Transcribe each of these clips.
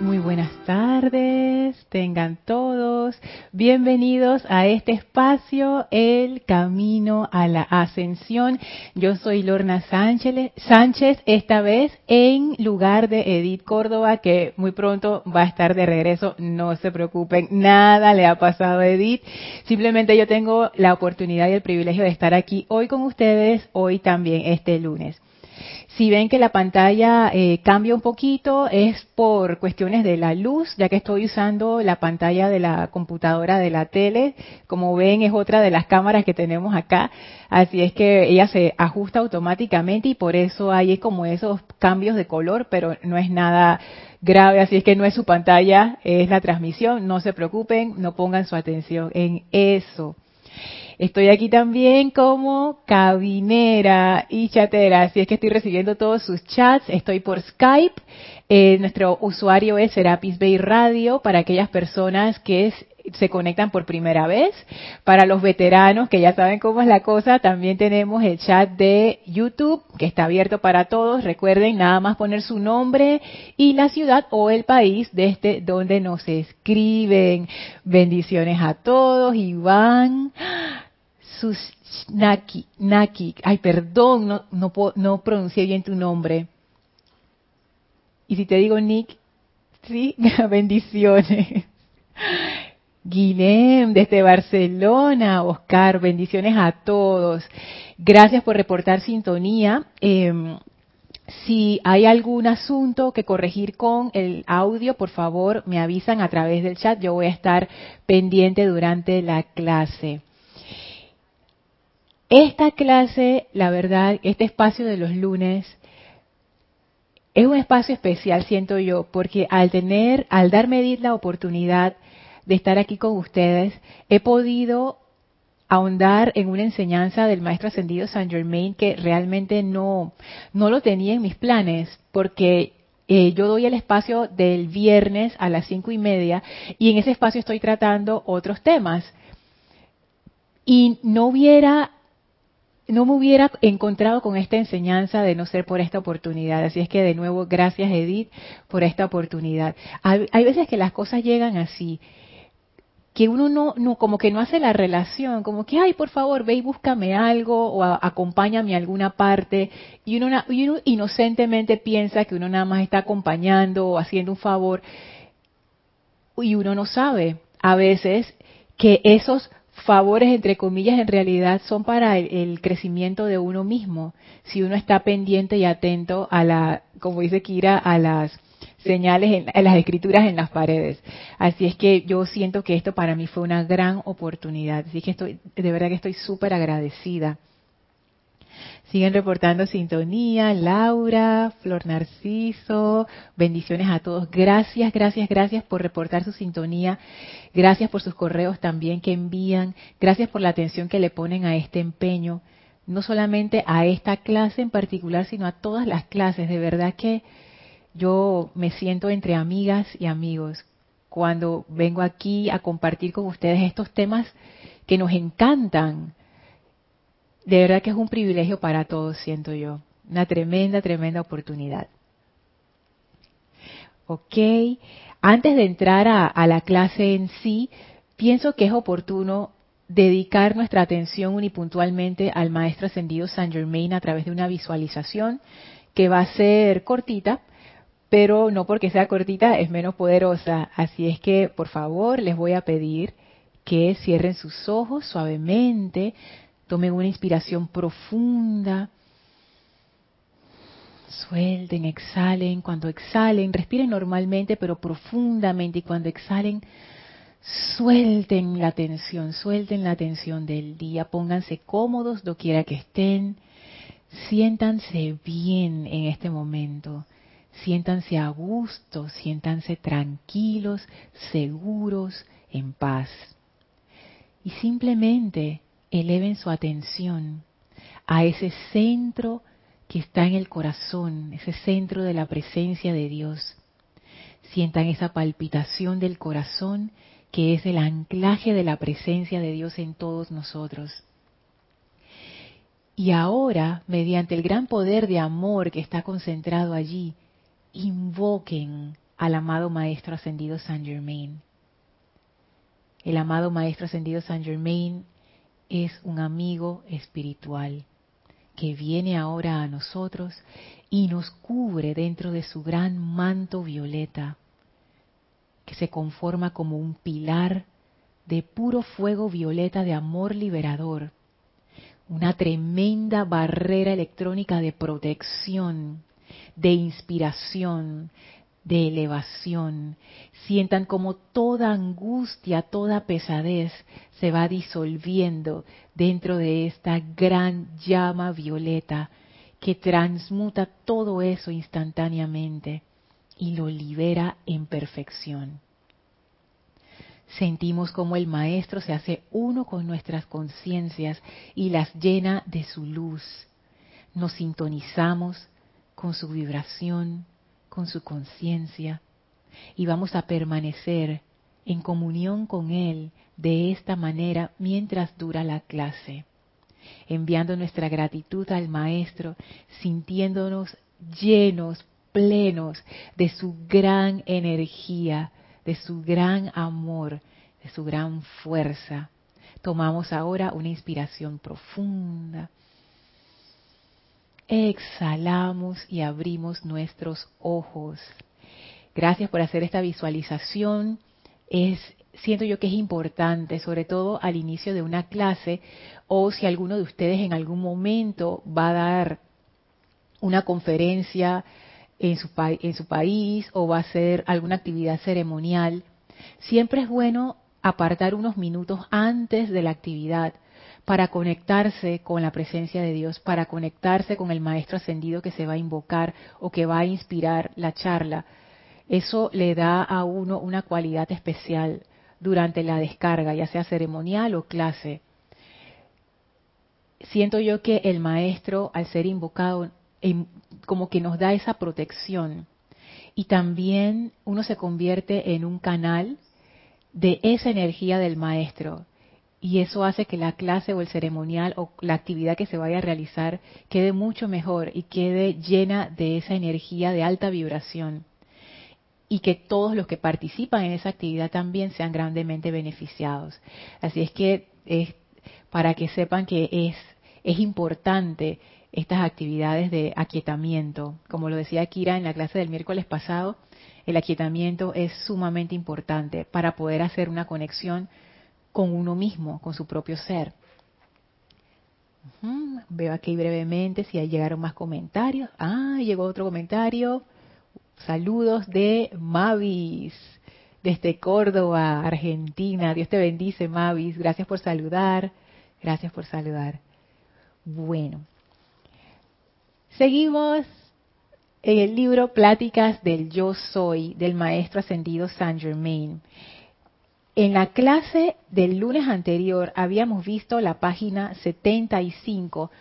Muy buenas tardes, tengan todos bienvenidos a este espacio, El Camino a la Ascensión. Yo soy Lorna Sánchez, esta vez en lugar de Edith Córdoba, que muy pronto va a estar de regreso. No se preocupen, nada le ha pasado a Edith. Simplemente yo tengo la oportunidad y el privilegio de estar aquí hoy con ustedes, hoy también, este lunes. Si ven que la pantalla eh, cambia un poquito es por cuestiones de la luz, ya que estoy usando la pantalla de la computadora de la tele. Como ven es otra de las cámaras que tenemos acá, así es que ella se ajusta automáticamente y por eso hay como esos cambios de color, pero no es nada grave, así es que no es su pantalla, es la transmisión. No se preocupen, no pongan su atención en eso. Estoy aquí también como cabinera y chatera, así es que estoy recibiendo todos sus chats. Estoy por Skype. Eh, nuestro usuario es Serapis Bay Radio para aquellas personas que se conectan por primera vez. Para los veteranos que ya saben cómo es la cosa, también tenemos el chat de YouTube que está abierto para todos. Recuerden nada más poner su nombre y la ciudad o el país desde donde nos escriben. Bendiciones a todos. Iván. Naki, Naki, ay, perdón, no, no, pronuncié bien tu nombre. Y si te digo Nick, sí, bendiciones. Guilhem, desde Barcelona, Oscar, bendiciones a todos. Gracias por reportar sintonía. Em, si hay algún asunto que corregir con el audio, por favor me avisan a través del chat. Yo voy a estar pendiente durante la clase. Esta clase, la verdad, este espacio de los lunes, es un espacio especial, siento yo, porque al tener, al darme la oportunidad de estar aquí con ustedes, he podido ahondar en una enseñanza del maestro ascendido Saint Germain que realmente no, no lo tenía en mis planes, porque eh, yo doy el espacio del viernes a las cinco y media y en ese espacio estoy tratando otros temas. Y no hubiera no me hubiera encontrado con esta enseñanza de no ser por esta oportunidad. Así es que de nuevo, gracias Edith por esta oportunidad. Hay, veces que las cosas llegan así, que uno no, como que no hace la relación, como que, ay, por favor, ve y búscame algo o acompáñame a alguna parte. Y uno, y uno inocentemente piensa que uno nada más está acompañando o haciendo un favor. Y uno no sabe a veces que esos favores, entre comillas, en realidad son para el, crecimiento de uno mismo. Si uno está pendiente y atento a la, como dice Kira, a las señales, en, a las escrituras en las paredes. Así es que yo siento que esto para mí fue una gran oportunidad. Así que estoy, de verdad que estoy súper agradecida. Siguen reportando sintonía, Laura, Flor Narciso, bendiciones a todos. Gracias, gracias, gracias por reportar su sintonía. Gracias por sus correos también que envían. Gracias por la atención que le ponen a este empeño. No solamente a esta clase en particular, sino a todas las clases. De verdad que yo me siento entre amigas y amigos cuando vengo aquí a compartir con ustedes estos temas que nos encantan de verdad que es un privilegio para todos, siento yo. Una tremenda, tremenda oportunidad. Ok, antes de entrar a, la clase en sí, pienso que es oportuno dedicar nuestra atención unipuntualmente al Maestro Ascendido Saint Germain a través de una visualización que va a ser cortita, pero no porque sea cortita es menos poderosa. Así es que, por favor, les voy a pedir que cierren sus ojos suavemente, Tomen una inspiración profunda. Suelten, exhalen. Cuando exhalen, respiren normalmente, pero profundamente. Y cuando exhalen, suelten la tensión, suelten la tensión del día. Pónganse cómodos, doquiera que estén. Siéntanse bien en este momento. Siéntanse a gusto, siéntanse tranquilos, seguros, en paz. Y simplemente eleven su atención a ese centro que está en el corazón, ese centro de la presencia de Dios. Sientan esa palpitación del corazón que es el anclaje de la presencia de Dios en todos nosotros. Y ahora, mediante el gran poder de amor que está concentrado allí, invoquen al amado Maestro Ascendido San Germain. El amado Maestro Ascendido San Germain es un amigo espiritual que viene ahora a nosotros y nos cubre dentro de su gran manto violeta, que se conforma como un pilar de puro fuego violeta de amor liberador, una tremenda barrera electrónica de protección, de inspiración, de elevación. Sientan como toda angustia, toda pesadez se va disolviendo dentro de esta gran llama violeta que transmuta todo eso instantáneamente y lo libera en perfección. Sentimos como el Maestro se hace uno con nuestras conciencias y las llena de su luz. Nos sintonizamos con su vibración, con su conciencia y vamos a permanecer en comunión con Él de esta manera mientras dura la clase, enviando nuestra gratitud al Maestro, sintiéndonos llenos, plenos de su gran energía, de su gran amor, de su gran fuerza. Tomamos ahora una inspiración profunda exhalamos y abrimos nuestros ojos. Gracias por hacer esta visualización. Es siento yo que es importante, sobre todo al inicio de una clase o si alguno de ustedes en algún momento va a dar una conferencia en su, en su país o va a hacer alguna actividad ceremonial, siempre es bueno apartar unos minutos antes de la actividad para conectarse con la presencia de Dios, para conectarse con el Maestro Ascendido que se va a invocar o que va a inspirar la charla. Eso le da a uno una cualidad especial durante la descarga, ya sea ceremonial o clase. Siento yo que el Maestro, al ser invocado, como que nos da esa protección. Y también uno se convierte en un canal de esa energía del Maestro y eso hace que la clase o el ceremonial o la actividad que se vaya a realizar quede mucho mejor y quede llena de esa energía de alta vibración y que todos los que participan en esa actividad también sean grandemente beneficiados. Así es que es para que sepan que es es importante estas actividades de aquietamiento. Como lo decía Kira en la clase del miércoles pasado, el aquietamiento es sumamente importante para poder hacer una conexión con uno mismo, con su propio ser. Veo aquí brevemente si llegaron más comentarios. Ah, llegó otro comentario. Saludos de Mavis, desde Córdoba, Argentina. Dios te bendice, Mavis. Gracias por saludar. Gracias por saludar. Bueno, seguimos en el libro Pláticas del Yo Soy del Maestro Ascendido Saint Germain. En la clase del lunes anterior habíamos visto la página 75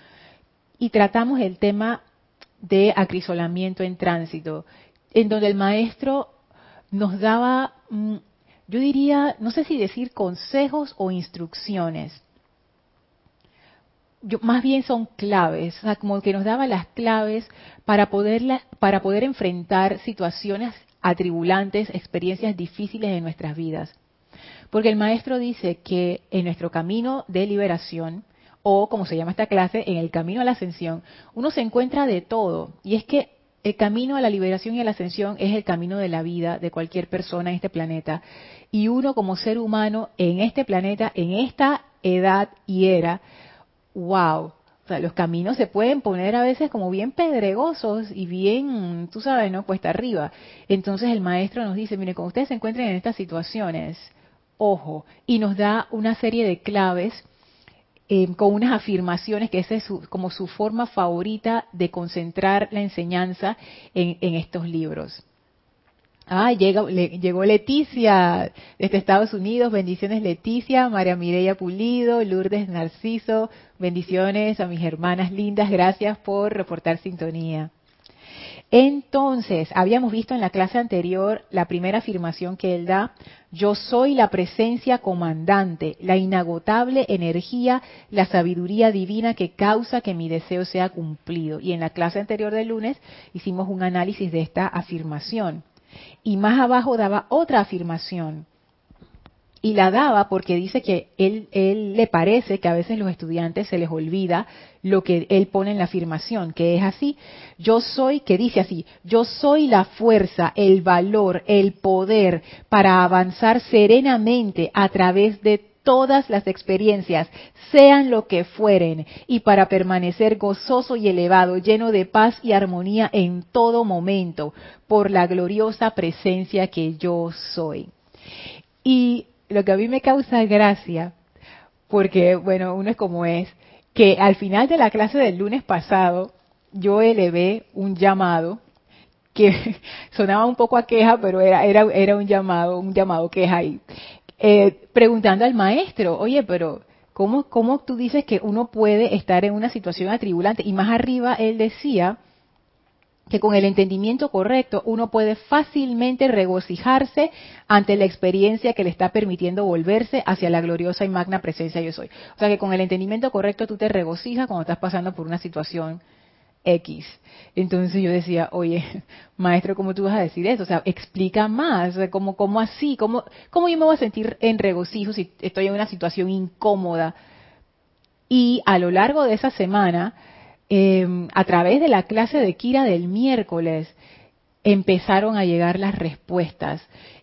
y tratamos el tema de acrisolamiento en tránsito, en donde el maestro nos daba, mm, yo diría, no sé si decir consejos o instrucciones. Más bien son claves, o sea, como que nos daba las claves para poder, para poder enfrentar situaciones atribulantes, experiencias difíciles en nuestras vidas. Porque el maestro dice que en nuestro camino de liberación, o como se llama esta clase, en el camino a la ascensión, uno se encuentra de todo. Y es que el camino a la liberación y a la ascensión es el camino de la vida de cualquier persona en este planeta. Y uno como ser humano en este planeta, en esta edad y era, wow, o sea, los caminos se pueden poner a veces como bien pedregosos y bien, tú sabes, ¿no? Cuesta arriba. Entonces el maestro nos dice, mire, cuando ustedes se encuentren en estas situaciones, ojo, y nos da una serie de claves eh, con unas afirmaciones que esa es como su forma favorita de concentrar la enseñanza en, estos libros. Ah, llegó, llegó Leticia desde Estados Unidos. Bendiciones Leticia, María Mireya Pulido, Lourdes Narciso. Bendiciones a mis hermanas lindas. Gracias por reportar sintonía. Entonces, habíamos visto en la clase anterior la primera afirmación que él da, yo soy la presencia comandante, la inagotable energía, la sabiduría divina que causa que mi deseo sea cumplido. Y en la clase anterior del lunes hicimos un análisis de esta afirmación. Y más abajo daba otra afirmación. Y la daba porque dice que él, él le parece que a veces los estudiantes se les olvida lo que él pone en la afirmación, que es así. Yo soy, que dice así, yo soy la fuerza, el valor, el poder para avanzar serenamente a través de todas las experiencias, sean lo que fueren, y para permanecer gozoso y elevado, lleno de paz y armonía en todo momento, por la gloriosa presencia que yo soy. Y lo que a mí me causa gracia, porque, bueno, uno es como es, que al final de la clase del lunes pasado, yo elevé un llamado que sonaba un poco a queja, pero era, era, era un llamado, un llamado queja ahí eh, preguntando al maestro, oye, pero ¿cómo, ¿cómo tú dices que uno puede estar en una situación atribulante? Y más arriba él decía que con el entendimiento correcto uno puede fácilmente regocijarse ante la experiencia que le está permitiendo volverse hacia la gloriosa y magna presencia yo soy. O sea que con el entendimiento correcto tú te regocijas cuando estás pasando por una situación X. Entonces yo decía, oye, maestro, ¿cómo tú vas a decir eso? O sea, explica más, ¿cómo, cómo así? ¿Cómo, ¿Cómo yo me voy a sentir en regocijo si estoy en una situación incómoda? Y a lo largo de esa semana, em, a través de la clase de Kira del miércoles, empezaron a llegar las respuestas.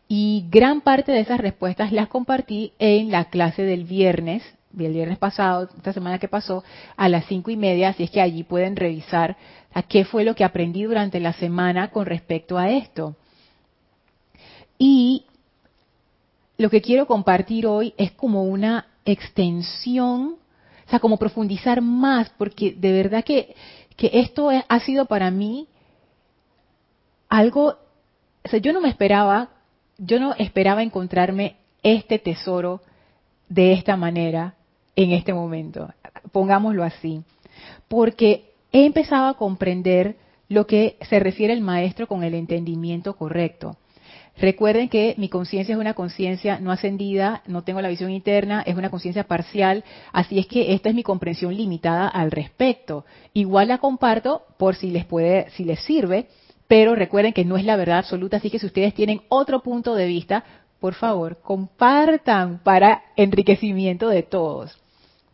Y gran parte de esas respuestas las compartí en la clase del viernes el viernes pasado, esta semana que pasó, a las cinco y media, así es que allí pueden revisar a qué fue lo que aprendí durante la semana con respecto a esto. Y lo que quiero compartir hoy es como una extensión, o sea, como profundizar más, porque de verdad que, que esto ha sido para mí algo, o sea, yo no me esperaba, yo no esperaba encontrarme este tesoro de esta manera en este momento, pongámoslo así, porque he empezado a comprender lo que se refiere el maestro con el entendimiento correcto. Recuerden que mi conciencia es una conciencia no ascendida, no tengo la visión interna, es una conciencia parcial, así es que esta es mi comprensión limitada al respecto. Igual la comparto por si les puede, si les sirve, pero recuerden que no es la verdad absoluta, así que si ustedes tienen otro punto de vista, por favor, compartan para enriquecimiento de todos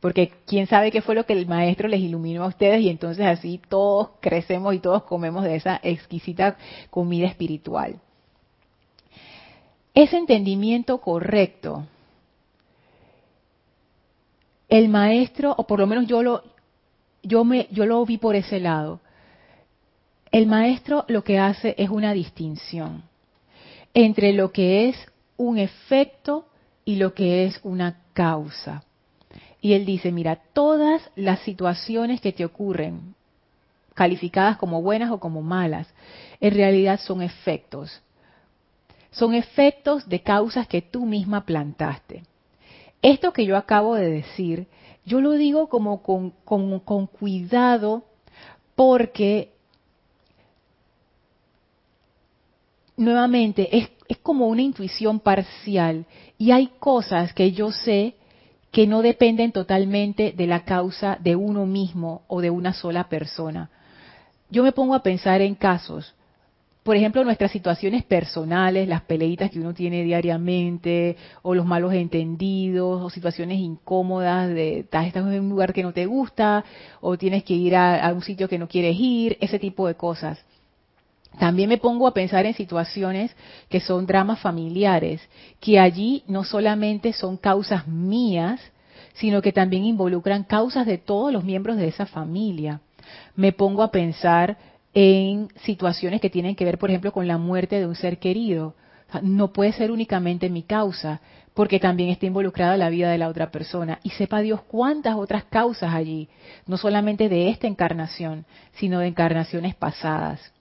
porque quién sabe qué fue lo que el maestro les iluminó a ustedes y entonces así todos crecemos y todos comemos de esa exquisita comida espiritual. Ese entendimiento correcto, el maestro, o por lo menos yo lo, yo me, yo lo vi por ese lado, el maestro lo que hace es una distinción entre lo que es un efecto y lo que es una causa. Y él dice, mira, todas las situaciones que te ocurren, calificadas como buenas o como malas, en realidad son efectos. Son efectos de causas que tú misma plantaste. Esto que yo acabo de decir, yo lo digo como con, cuidado porque nuevamente es como una intuición parcial y hay cosas que yo sé que no dependen totalmente de la causa de uno mismo o de una sola persona. Yo me pongo a pensar en casos, por ejemplo, nuestras situaciones personales, las peleitas que uno tiene diariamente, o los malos entendidos, o situaciones incómodas de estás en un lugar que no te gusta, o tienes que ir a, a un sitio que no quieres ir, ese tipo de cosas. También me pongo a pensar en situaciones que son dramas familiares, que allí no solamente son causas mías, sino que también involucran causas de todos los miembros de esa familia. Me pongo a pensar en situaciones que tienen que ver, por ejemplo, con la muerte de un ser querido. no puede ser únicamente mi causa, porque también está involucrada la vida de la otra persona. Y sepa Dios cuántas otras causas allí, no solamente de esta encarnación, sino de encarnaciones pasadas.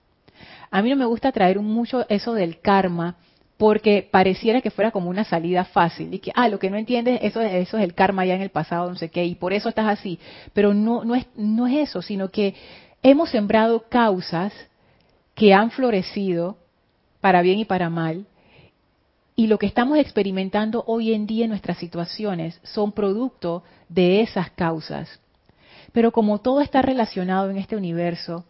A mí no me gusta traer mucho eso del karma porque pareciera que fuera como una salida fácil y que, ah, lo que no entiendes, eso, eso es el karma ya en el pasado, no sé qué, y por eso estás así. Pero no, es, no es eso, sino que hemos sembrado causas que han florecido para bien y para mal, y lo que estamos experimentando hoy en día en nuestras situaciones son producto de esas causas. Pero como todo está relacionado en este universo,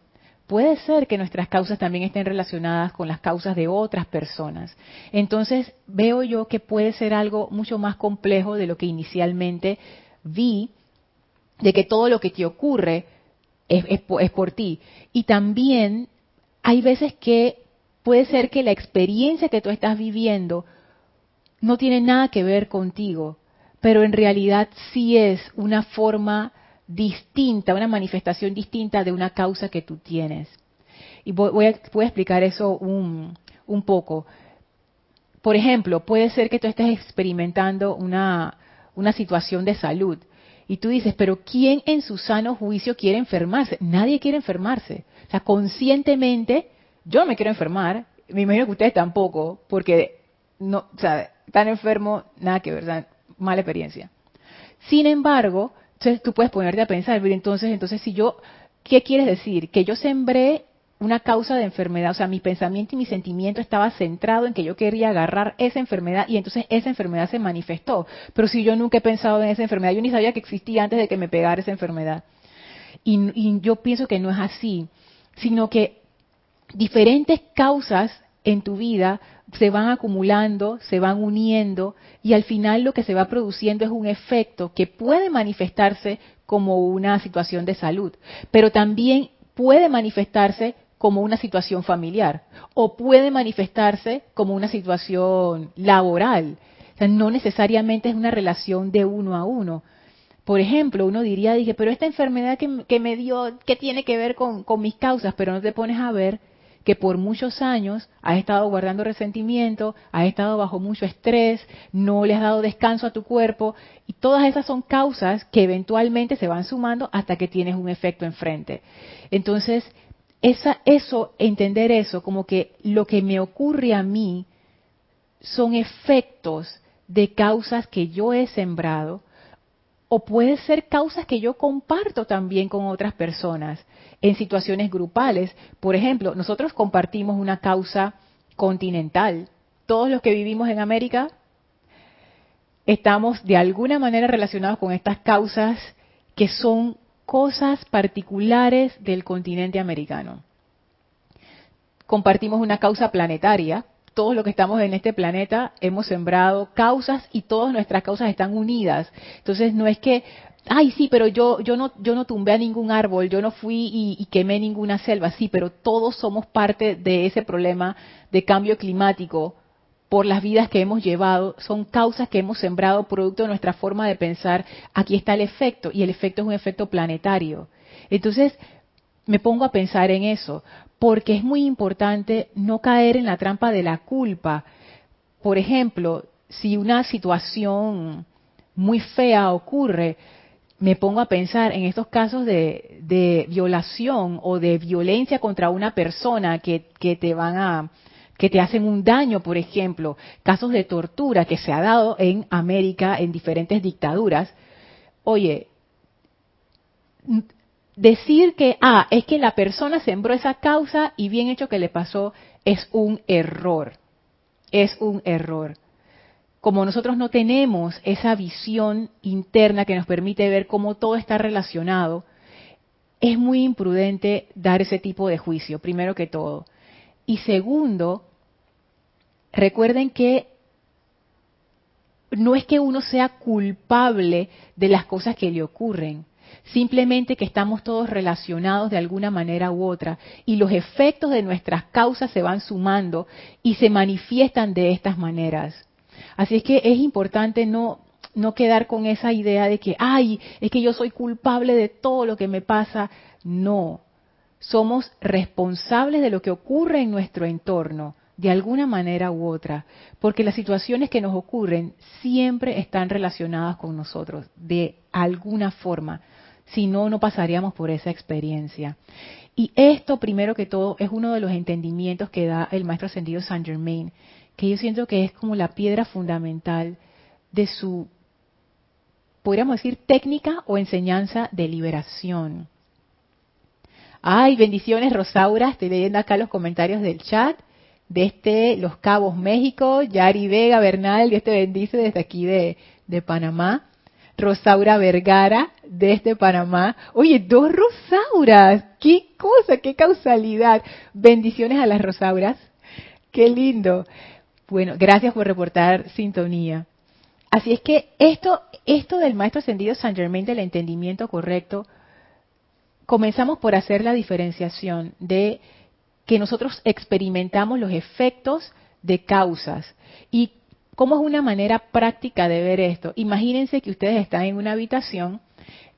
puede ser que nuestras causas también estén relacionadas con las causas de otras personas. Entonces veo yo que puede ser algo mucho más complejo de lo que inicialmente vi, de que todo lo que te ocurre es, es por ti. Y también hay veces que puede ser que la experiencia que tú estás viviendo no tiene nada que ver contigo, pero en realidad sí es una forma distinta, una manifestación distinta de una causa que tú tienes. Y voy, a, explicar eso un, un poco. Por ejemplo, puede ser que tú estés experimentando una, una situación de salud y tú dices, pero ¿quién en su sano juicio quiere enfermarse? Nadie quiere enfermarse. O sea, conscientemente, yo no me quiero enfermar, me imagino que ustedes tampoco, porque no, o sea, tan enfermo, nada que ver, mala experiencia. Sin embargo, entonces tú puedes ponerte a pensar, entonces, entonces si yo, ¿qué quieres decir? Que yo sembré una causa de enfermedad, o sea, mi pensamiento y mi sentimiento estaba centrado en que yo quería agarrar esa enfermedad y entonces esa enfermedad se manifestó. Pero si yo nunca he pensado en esa enfermedad, yo ni sabía que existía antes de que me pegara esa enfermedad. Y, y yo pienso que no es así, sino que diferentes causas en tu vida se van acumulando, se van uniendo y al final lo que se va produciendo es un efecto que puede manifestarse como una situación de salud, pero también puede manifestarse como una situación familiar o puede manifestarse como una situación laboral. O sea, no necesariamente es una relación de uno a uno. Por ejemplo, uno diría, dije, pero esta enfermedad que, me dio, ¿qué tiene que ver con, con mis causas? Pero no te pones a ver que por muchos años has estado guardando resentimiento, has estado bajo mucho estrés, no le has dado descanso a tu cuerpo y todas esas son causas que eventualmente se van sumando hasta que tienes un efecto enfrente. Entonces, esa, eso, entender eso, como que lo que me ocurre a mí son efectos de causas que yo he sembrado, o puede ser causas que yo comparto también con otras personas en situaciones grupales. Por ejemplo, nosotros compartimos una causa continental. Todos los que vivimos en América estamos de alguna manera relacionados con estas causas que son cosas particulares del continente americano. Compartimos una causa planetaria. Todos los que estamos en este planeta hemos sembrado causas y todas nuestras causas están unidas. Entonces no es que ay sí, pero yo, yo, no, yo no tumbé a ningún árbol, yo no fui y, quemé ninguna selva, sí, pero todos somos parte de ese problema de cambio climático por las vidas que hemos llevado, son causas que hemos sembrado producto de nuestra forma de pensar, aquí está el efecto, y el efecto es un efecto planetario. Entonces, me pongo a pensar en eso, porque es muy importante no caer en la trampa de la culpa. Por ejemplo, si una situación muy fea ocurre, me pongo a pensar en estos casos de, violación o de violencia contra una persona que, que, te van a que te hacen un daño, por ejemplo, casos de tortura que se ha dado en América en diferentes dictaduras. Oye, decir que ah, es que la persona sembró esa causa y bien hecho que le pasó es un error. Es un error como nosotros no tenemos esa visión interna que nos permite ver cómo todo está relacionado, es muy imprudente dar ese tipo de juicio, primero que todo. Y segundo, recuerden que no es que uno sea culpable de las cosas que le ocurren, simplemente que estamos todos relacionados de alguna manera u otra y los efectos de nuestras causas se van sumando y se manifiestan de estas maneras. Así es que es importante no, no quedar con esa idea de que, ay, es que yo soy culpable de todo lo que me pasa. No, somos responsables de lo que ocurre en nuestro entorno, de alguna manera u otra, porque las situaciones que nos ocurren siempre están relacionadas con nosotros, de alguna forma. Si no, no pasaríamos por esa experiencia. Y esto, primero que todo, es uno de los entendimientos que da el maestro ascendido Saint Germain, que yo siento que es como la piedra fundamental de su, podríamos decir, técnica o enseñanza de liberación. Ay, bendiciones, Rosaura. Estoy leyendo acá los comentarios del chat. De este, Los Cabos, México. Yari Vega, Bernal, Dios te bendice desde aquí de, de Panamá. Rosaura Vergara desde Panamá. Oye, dos Rosauras. ¡Qué cosa, qué causalidad! Bendiciones a las Rosauras. Qué lindo. Bueno, gracias por reportar sintonía. Así es que esto, esto del maestro ascendido San Germain del entendimiento correcto, comenzamos por hacer la diferenciación de que nosotros experimentamos los efectos de causas y cómo es una manera práctica de ver esto. Imagínense que ustedes están en una habitación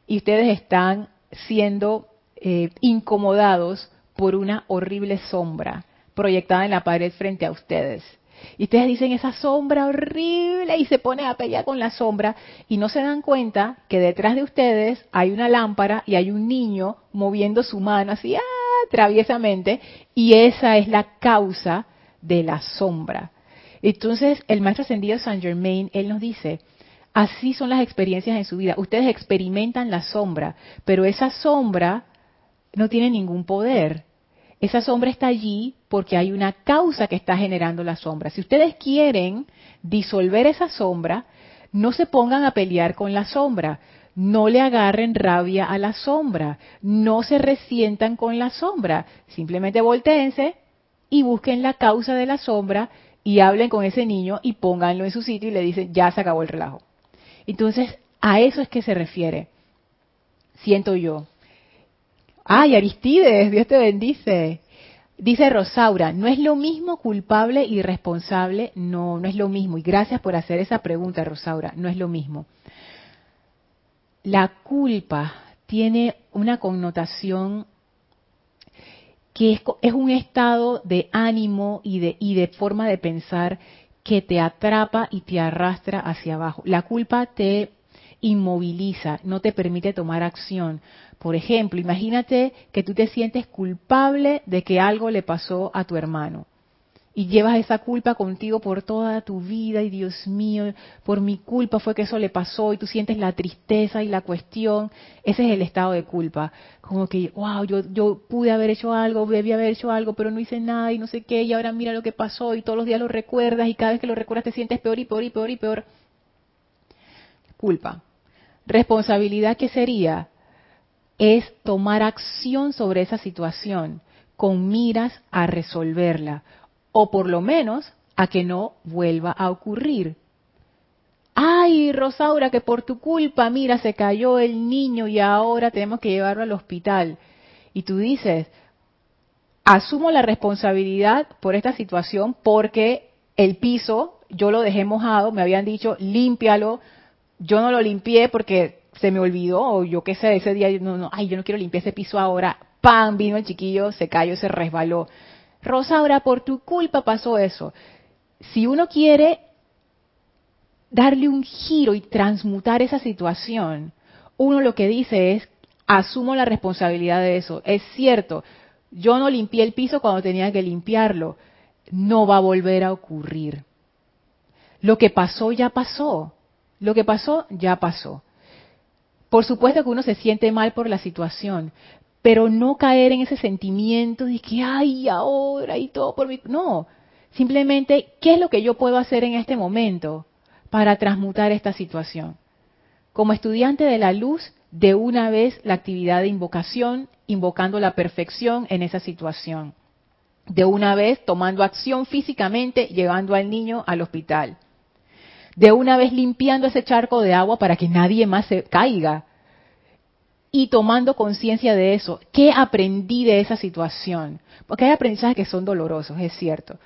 y ustedes están siendo eh, incomodados por una horrible sombra proyectada en la pared frente a ustedes. Y ustedes dicen esa sombra horrible y se pone a pelear con la sombra y no se dan cuenta que detrás de ustedes hay una lámpara y hay un niño moviendo su mano así, ah, traviesamente, y esa es la causa de la sombra. Entonces, el maestro ascendido Saint Germain, él nos dice, así son las experiencias en su vida. Ustedes experimentan la sombra, pero esa sombra no tiene ningún poder. Esa sombra está allí porque hay una causa que está generando la sombra. Si ustedes quieren disolver esa sombra, no se pongan a pelear con la sombra, no le agarren rabia a la sombra, no se resientan con la sombra, simplemente volteense y busquen la causa de la sombra y hablen con ese niño y pónganlo en su sitio y le dicen, ya se acabó el relajo. Entonces, a eso es que se refiere, siento yo. Ay, Aristides, Dios te bendice. Dice Rosaura, ¿no es lo mismo culpable y responsable? No, no es lo mismo. Y gracias por hacer esa pregunta, Rosaura, no es lo mismo. La culpa tiene una connotación que es, un estado de ánimo y de forma de pensar que te atrapa y te arrastra hacia abajo. La culpa te inmoviliza, no te permite tomar acción. Por ejemplo, imagínate que tú te sientes culpable de que algo le pasó a tu hermano y llevas esa culpa contigo por toda tu vida y Dios mío, por mi culpa fue que eso le pasó y tú sientes la tristeza y la cuestión, ese es el estado de culpa, como que, wow, yo, yo pude haber hecho algo, debí haber hecho algo, pero no hice nada y no sé qué, y ahora mira lo que pasó y todos los días lo recuerdas y cada vez que lo recuerdas te sientes peor y peor y peor y peor. Culpa. Responsabilidad, ¿qué sería? es tomar acción sobre esa situación con miras a resolverla o por lo menos a que no vuelva a ocurrir. Ay, Rosaura, que por tu culpa, mira, se cayó el niño y ahora tenemos que llevarlo al hospital. Y tú dices, asumo la responsabilidad por esta situación porque el piso yo lo dejé mojado, me habían dicho, límpialo, yo no lo limpié porque se me olvidó, o yo qué sé, ese día, no, no, ay, yo no quiero limpiar ese piso ahora, ¡pam! Vino el chiquillo, se cayó, se resbaló. Rosa, ahora por tu culpa pasó eso. Si uno quiere darle un giro y transmutar esa situación, uno lo que dice es, asumo la responsabilidad de eso. Es cierto, yo no limpié el piso cuando tenía que limpiarlo. No va a volver a ocurrir. Lo que pasó ya pasó. Lo que pasó ya pasó. Por supuesto que uno se siente mal por la situación, pero no caer en ese sentimiento de que, ay, ahora y todo por mi... No, simplemente, ¿qué es lo que yo puedo hacer en este momento para transmutar esta situación? Como estudiante de la luz, de una vez la actividad de invocación, invocando la perfección en esa situación. De una vez tomando acción físicamente, llevando al niño al hospital de una vez limpiando ese charco de agua para que nadie más se caiga. Y tomando conciencia de eso, ¿qué aprendí de esa situación? Porque hay aprendizajes que son dolorosos, es cierto.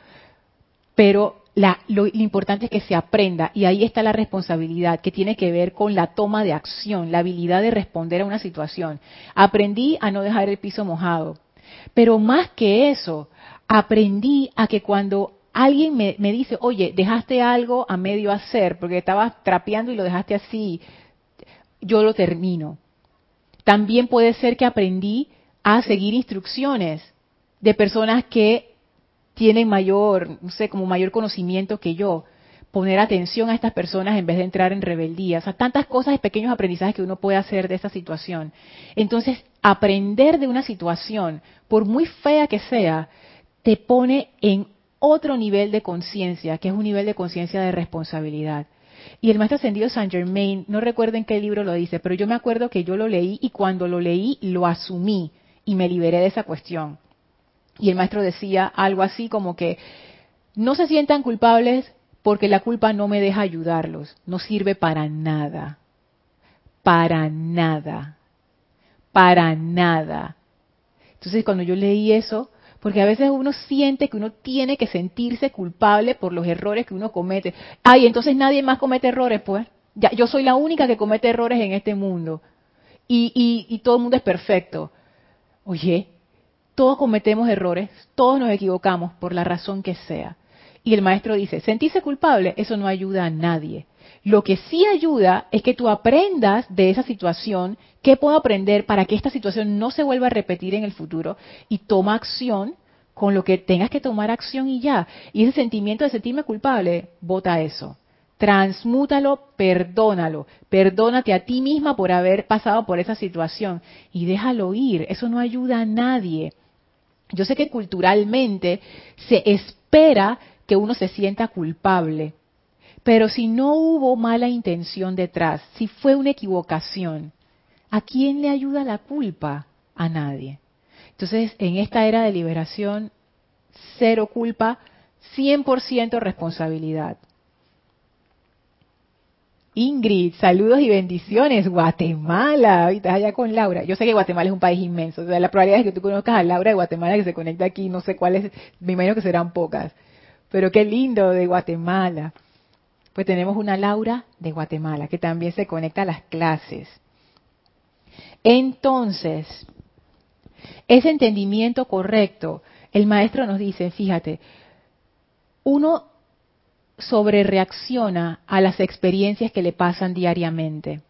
Pero la, lo, importante es que se aprenda y ahí está la responsabilidad que tiene que ver con la toma de acción, la habilidad de responder a una situación. Aprendí a no dejar el piso mojado. Pero más que eso, aprendí a que cuando alguien me, dice, oye, dejaste algo a medio hacer porque estabas trapeando y lo dejaste así, yo lo termino. También puede ser que aprendí a seguir instrucciones de personas que tienen mayor, no sé, como mayor conocimiento que yo. Poner atención a estas personas en vez de entrar en rebeldía. O sea, tantas cosas y pequeños aprendizajes que uno puede hacer de esa situación. Entonces, aprender de una situación, por muy fea que sea, te pone en otro nivel de conciencia, que es un nivel de conciencia de responsabilidad. Y el maestro ascendido Saint Germain, no recuerdo en qué libro lo dice, pero yo me acuerdo que yo lo leí y cuando lo leí lo asumí y me liberé de esa cuestión. Y el maestro decía algo así como que no se sientan culpables porque la culpa no me deja ayudarlos, no sirve para nada, para nada, para nada. Entonces cuando yo leí eso, porque a veces uno siente que uno tiene que sentirse culpable por los errores que uno comete. Ay, entonces nadie más comete errores, pues. Ya, yo soy la única que comete errores en este mundo. Y, y, y todo el mundo es perfecto. Oye, todos cometemos errores, todos nos equivocamos por la razón que sea. Y el maestro dice, sentirse culpable, eso no ayuda a nadie. Lo que sí ayuda es que tú aprendas de esa situación, qué puedo aprender para que esta situación no se vuelva a repetir en el futuro y toma acción con lo que tengas que tomar acción y ya. Y ese sentimiento de sentirme culpable, vota eso. Transmútalo, perdónalo. Perdónate a ti misma por haber pasado por esa situación y déjalo ir. Eso no ayuda a nadie. Yo sé que culturalmente se espera que uno se sienta culpable, pero si no hubo mala intención detrás, si fue una equivocación, ¿a quién le ayuda la culpa? A nadie. Entonces, en esta era de liberación, cero culpa, 100% responsabilidad. Ingrid, saludos y bendiciones. Guatemala, ahorita allá con Laura. Yo sé que Guatemala es un país inmenso. O sea, la probabilidad de que tú conozcas a Laura de Guatemala que se conecta aquí, no sé cuáles, me imagino que serán pocas. Pero qué lindo de Guatemala. Pues tenemos una Laura de Guatemala que también se conecta a las clases. Entonces, ese entendimiento correcto, el maestro nos dice, fíjate, uno sobrereacciona a las experiencias que le pasan diariamente.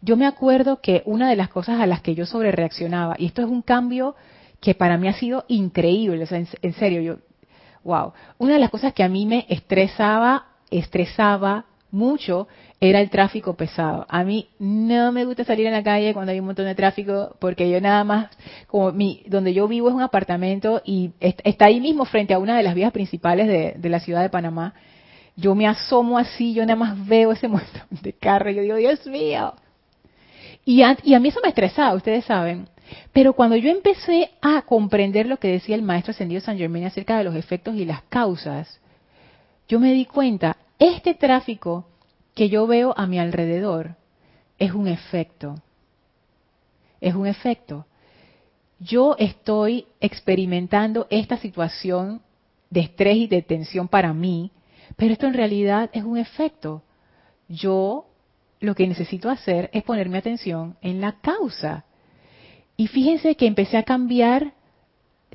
Yo me acuerdo que una de las cosas a las que yo sobrereaccionaba, y esto es un cambio que para mí ha sido increíble, en, en serio, yo, wow, una de las cosas que a mí me estresaba estresaba mucho era el tráfico pesado. A mí no me gusta salir en la calle cuando hay un montón de tráfico porque yo nada más, como mi, donde yo vivo es un apartamento y está ahí mismo frente a una de las vías principales de, la ciudad de Panamá. Yo me asomo así, yo nada más veo ese montón de carro y yo digo, Dios mío. Y a, y a mí eso me estresaba, ustedes saben. Pero cuando yo empecé a comprender lo que decía el maestro ascendido San Germain acerca de los efectos y las causas, yo me di cuenta, este tráfico que yo veo a mi alrededor es un efecto. Es un efecto. Yo estoy experimentando esta situación de estrés y de tensión para mí, pero esto en realidad es un efecto. Yo lo que necesito hacer es ponerme atención en la causa. Y fíjense que empecé a cambiar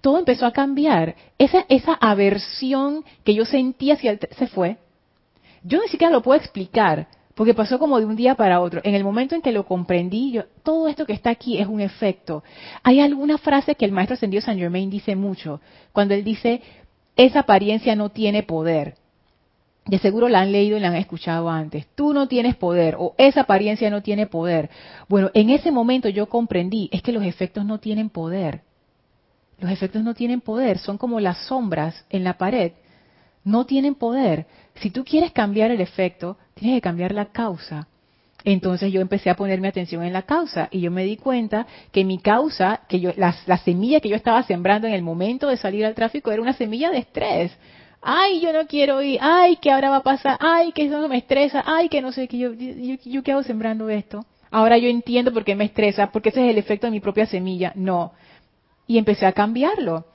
todo empezó a cambiar. Esa, aversión que yo sentía hacia el, se fue. Yo ni siquiera lo puedo explicar, porque pasó como de un día para otro. En el momento en que lo comprendí, yo, todo esto que está aquí es un efecto. Hay alguna frase que el maestro ascendido Saint Germain dice mucho, cuando él dice, esa apariencia no tiene poder. De seguro la han leído y la han escuchado antes. Tú no tienes poder o esa apariencia no tiene poder. Bueno, en ese momento yo comprendí, es que los efectos no tienen poder. Los efectos no tienen poder, son como las sombras en la pared. No tienen poder. Si tú quieres cambiar el efecto, tienes que cambiar la causa. Entonces yo empecé a ponerme atención en la causa y yo me di cuenta que mi causa, que yo, la, semilla que yo estaba sembrando en el momento de salir al tráfico era una semilla de estrés. Ay, yo no quiero ir. Ay, ¿qué ahora va a pasar? Ay, que eso me estresa. Ay, que no sé, que yo, yo, yo qué hago sembrando esto. Ahora yo entiendo por qué me estresa, porque ese es el efecto de mi propia semilla. No, y empecé a cambiarlo.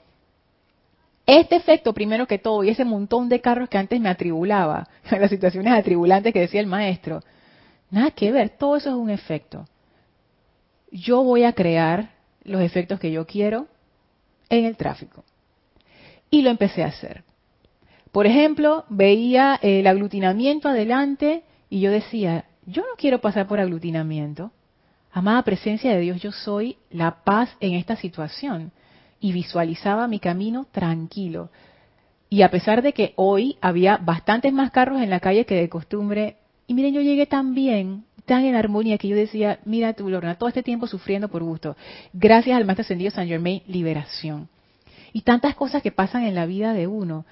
Este efecto, primero que todo, y ese montón de carros que antes me atribulaba, las situaciones atribulantes que decía el maestro, nada que ver, todo eso es un efecto. Yo voy a crear los efectos que yo quiero en el tráfico. Y lo empecé a hacer. Por ejemplo, veía el aglutinamiento adelante y yo decía, yo no quiero pasar por aglutinamiento. Amada presencia de Dios, yo soy la paz en esta situación. Y visualizaba mi camino tranquilo. Y a pesar de que hoy había bastantes más carros en la calle que de costumbre, y miren, yo llegué tan bien, tan en armonía, que yo decía, mira tú, Lorna, todo este tiempo sufriendo por gusto. Gracias al Maestro Ascendido San Germain, liberación. Y tantas cosas que pasan en la vida de uno.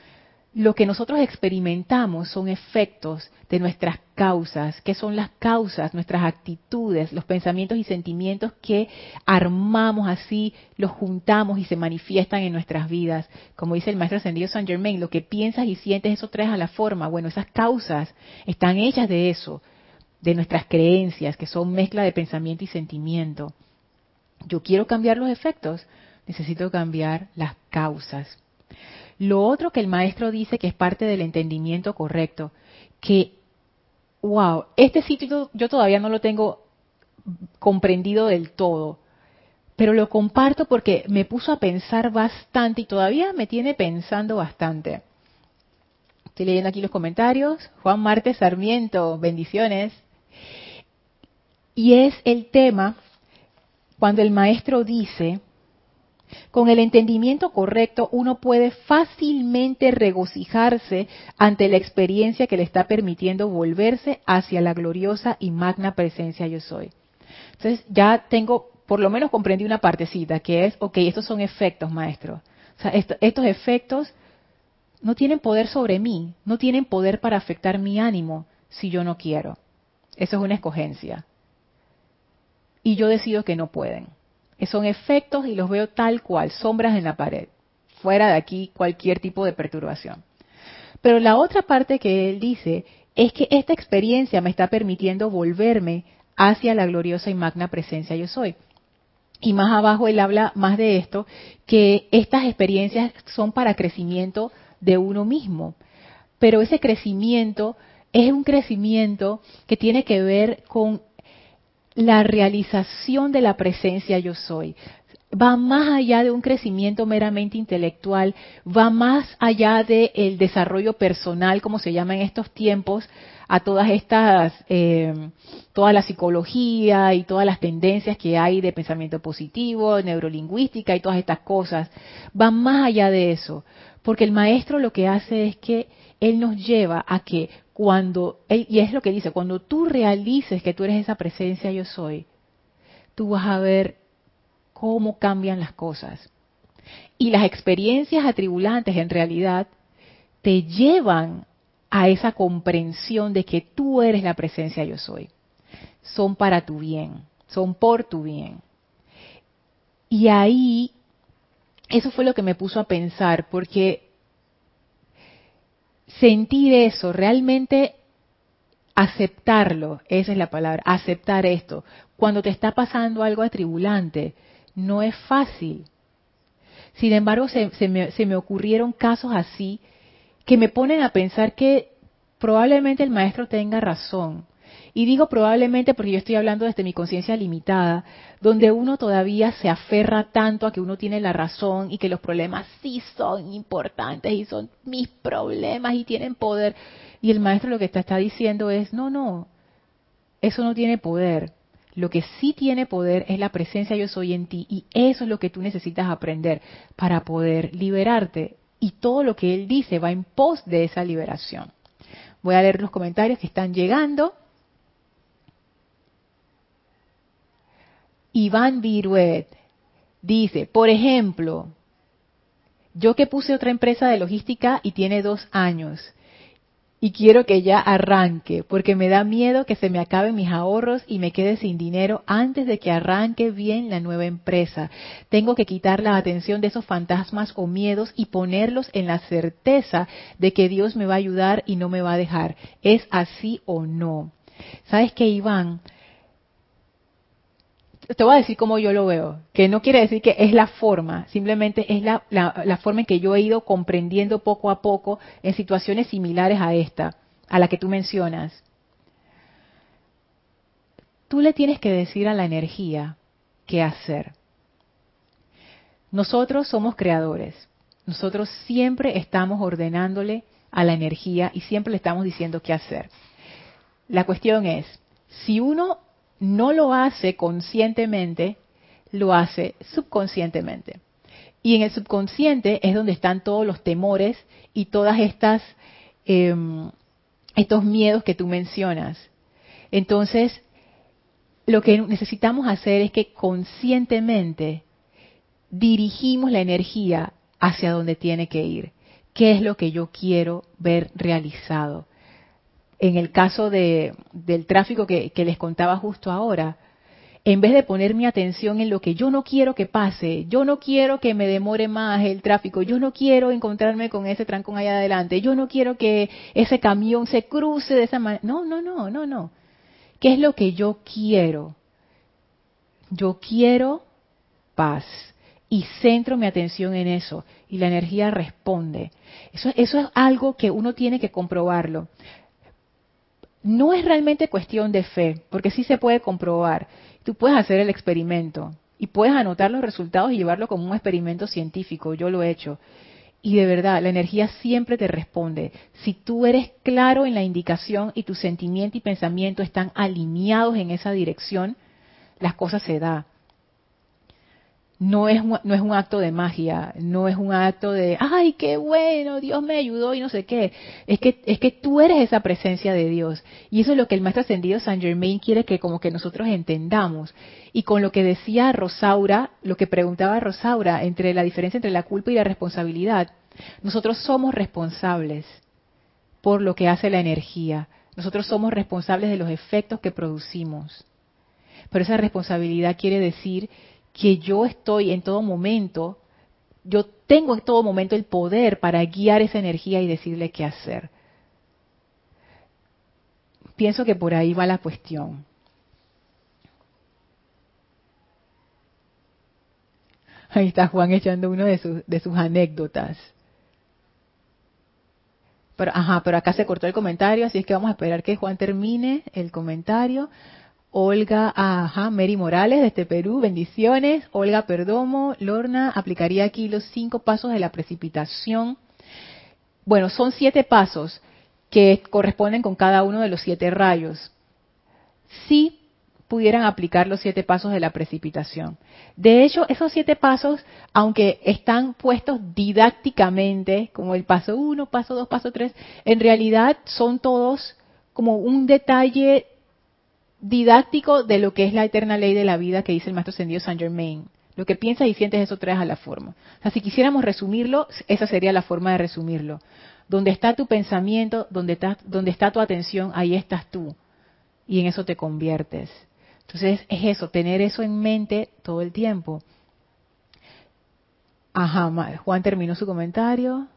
Lo que nosotros experimentamos son efectos de nuestras causas. ¿Qué son las causas? Nuestras actitudes, los pensamientos y sentimientos que armamos así, los juntamos y se manifiestan en nuestras vidas. Como dice el maestro ascendido Saint Germain, lo que piensas y sientes, eso traes a la forma. Bueno, esas causas están hechas de eso, de nuestras creencias, que son mezcla de pensamiento y sentimiento. Yo quiero cambiar los efectos, necesito cambiar las causas. Lo otro que el maestro dice que es parte del entendimiento correcto, que, wow, este sitio yo todavía no lo tengo comprendido del todo, pero lo comparto porque me puso a pensar bastante y todavía me tiene pensando bastante. Estoy leyendo aquí los comentarios. Juan Marte Sarmiento, bendiciones. Y es el tema cuando el maestro dice con el entendimiento correcto, uno puede fácilmente regocijarse ante la experiencia que le está permitiendo volverse hacia la gloriosa y magna presencia yo soy. Entonces ya tengo, por lo menos comprendí una partecita, que es, ok, estos son efectos, maestro. O estos efectos no tienen poder sobre mí, no tienen poder para afectar mi ánimo si yo no quiero. Eso es una escogencia. Y yo decido que no pueden son efectos y los veo tal cual, sombras en la pared. Fuera de aquí cualquier tipo de perturbación. Pero la otra parte que él dice es que esta experiencia me está permitiendo volverme hacia la gloriosa y magna presencia yo soy. Y más abajo él habla más de esto, que estas experiencias son para crecimiento de uno mismo. Pero ese crecimiento es un crecimiento que tiene que ver con la realización de la presencia yo soy. Va más allá de un crecimiento meramente intelectual, va más allá del desarrollo personal, como se llama en estos tiempos, a todas estas, eh, toda la psicología y todas las tendencias que hay de pensamiento positivo, neurolingüística y todas estas cosas. Va más allá de eso, porque el maestro lo que hace es que él nos lleva a que cuando, y es lo que dice, cuando tú realices que tú eres esa presencia yo soy, tú vas a ver cómo cambian las cosas. Y las experiencias atribulantes en realidad te llevan a esa comprensión de que tú eres la presencia yo soy. Son para tu bien, son por tu bien. Y ahí, eso fue lo que me puso a pensar, porque sentir eso, realmente aceptarlo, esa es la palabra, aceptar esto. Cuando te está pasando algo atribulante, no es fácil. Sin embargo, se, me, se me ocurrieron casos así que me ponen a pensar que probablemente el maestro tenga razón. Y digo probablemente porque yo estoy hablando desde mi conciencia limitada, donde uno todavía se aferra tanto a que uno tiene la razón y que los problemas sí son importantes y son mis problemas y tienen poder. Y el maestro lo que está, está diciendo es, no, no, eso no tiene poder. Lo que sí tiene poder es la presencia yo soy en ti y eso es lo que tú necesitas aprender para poder liberarte. Y todo lo que él dice va en pos de esa liberación. Voy a leer los comentarios que están llegando. Iván Viruet dice, por ejemplo, yo que puse otra empresa de logística y tiene dos años y quiero que ya arranque porque me da miedo que se me acaben mis ahorros y me quede sin dinero antes de que arranque bien la nueva empresa. Tengo que quitar la atención de esos fantasmas o miedos y ponerlos en la certeza de que Dios me va a ayudar y no me va a dejar. ¿Es así o no? ¿Sabes qué, Iván? Te voy a decir cómo yo lo veo, que no quiere decir que es la forma, simplemente es la, la, forma en que yo he ido comprendiendo poco a poco en situaciones similares a esta, a la que tú mencionas. Tú le tienes que decir a la energía qué hacer. Nosotros somos creadores. Nosotros siempre estamos ordenándole a la energía y siempre le estamos diciendo qué hacer. La cuestión es, si uno no lo hace conscientemente, lo hace subconscientemente. Y en el subconsciente es donde están todos los temores y todas estas em, estos miedos que tú mencionas. Entonces, lo que necesitamos hacer es que conscientemente dirigimos la energía hacia donde tiene que ir. qué es lo que yo quiero ver realizado. En el caso de, del tráfico que, les contaba justo ahora, en vez de poner mi atención en lo que yo no quiero que pase, yo no quiero que me demore más el tráfico, yo no quiero encontrarme con ese trancón allá adelante, yo no quiero que ese camión se cruce de esa manera. No, no, no, no, no. ¿Qué es lo que yo quiero? Yo quiero paz y centro mi atención en eso y la energía responde. Eso, eso es algo que uno tiene que comprobarlo. No es realmente cuestión de fe, porque sí se puede comprobar Tú puedes hacer el experimento y puedes anotar los resultados y llevarlo como un experimento científico. Yo lo he hecho. Y de verdad, la energía siempre te responde. Si tú eres claro en la indicación y tu sentimiento y pensamiento están alineados en esa dirección, las cosas se dan no es, no es un acto de magia, no es un acto de, ay, qué bueno, Dios me ayudó y no sé qué. Es que, es que tú eres esa presencia de Dios. Y eso es lo que el Maestro Ascendido San Germain quiere que como que nosotros entendamos. Y con lo que decía Rosaura, lo que preguntaba Rosaura, entre la diferencia entre la culpa y la responsabilidad, nosotros somos responsables por lo que hace la energía. Nosotros somos responsables de los efectos que producimos. Pero esa responsabilidad quiere decir que yo estoy en todo momento, yo tengo en todo momento el poder para guiar esa energía y decirle qué hacer. Pienso que por ahí va la cuestión. Ahí está Juan echando uno de sus, de sus anécdotas. Pero, ajá, pero acá se cortó el comentario, así es que vamos a esperar que Juan termine el comentario. Olga, ajá, Mary Morales desde Perú, bendiciones. Olga Perdomo, Lorna, aplicaría aquí los cinco pasos de la precipitación. Bueno, son siete pasos que corresponden con cada uno de los siete rayos. Si pudieran aplicar los siete pasos de la precipitación. De hecho, esos siete pasos, aunque están puestos didácticamente, como el paso uno, paso dos, paso tres, en realidad son todos como un detalle didáctico de lo que es la eterna ley de la vida que dice el maestro ascendido Saint Germain. Lo que piensas y sientes, eso traes a la forma. O sea, si quisiéramos resumirlo, esa sería la forma de resumirlo. Donde está tu pensamiento, donde está, donde está tu atención, ahí estás tú. Y en eso te conviertes. Entonces, es eso, tener eso en mente todo el tiempo. Ajá, Juan terminó su comentario.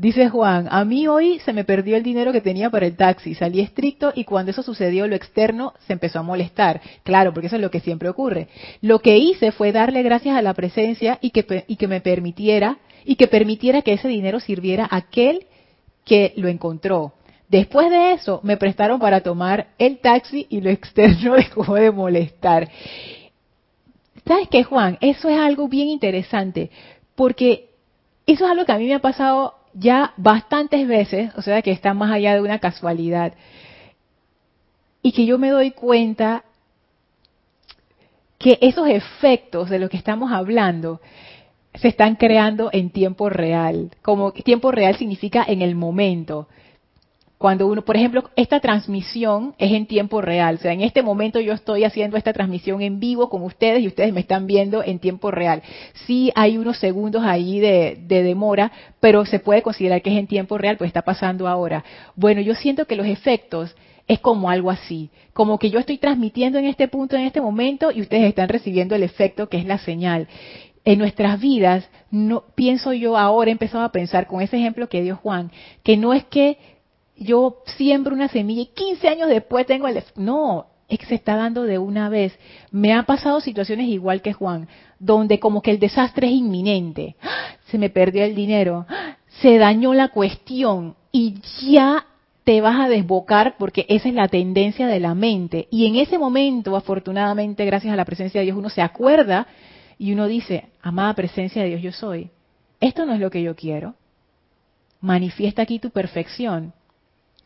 Dice Juan, a mí hoy se me perdió el dinero que tenía para el taxi, salí estricto y cuando eso sucedió lo externo se empezó a molestar. Claro, porque eso es lo que siempre ocurre. Lo que hice fue darle gracias a la presencia y que, y que me permitiera y que permitiera que ese dinero sirviera a aquel que lo encontró. Después de eso me prestaron para tomar el taxi y lo externo dejó de molestar. ¿Sabes qué, Juan? Eso es algo bien interesante porque eso es algo que a mí me ha pasado ya bastantes veces, o sea que está más allá de una casualidad, y que yo me doy cuenta que esos efectos de los que estamos hablando se están creando en tiempo real. Como tiempo real significa en el momento. Cuando uno, por ejemplo, esta transmisión es en tiempo real, o sea, en este momento yo estoy haciendo esta transmisión en vivo con ustedes y ustedes me están viendo en tiempo real. Sí hay unos segundos ahí de, demora, pero se puede considerar que es en tiempo real, pues está pasando ahora. Bueno, yo siento que los efectos es como algo así, como que yo estoy transmitiendo en este punto, en este momento, y ustedes están recibiendo el efecto que es la señal en nuestras vidas, no pienso yo ahora, he empezado a pensar con ese ejemplo que dio Juan, que no es que yo siembro una semilla y 15 años después tengo el... No, es que se está dando de una vez. Me han pasado situaciones igual que Juan, donde como que el desastre es inminente. Se me perdió el dinero, se dañó la cuestión y ya te vas a desbocar porque esa es la tendencia de la mente. Y en ese momento, afortunadamente, gracias a la presencia de Dios, uno se acuerda y uno dice, amada presencia de Dios, yo soy. Esto no es lo que yo quiero. Manifiesta aquí tu perfección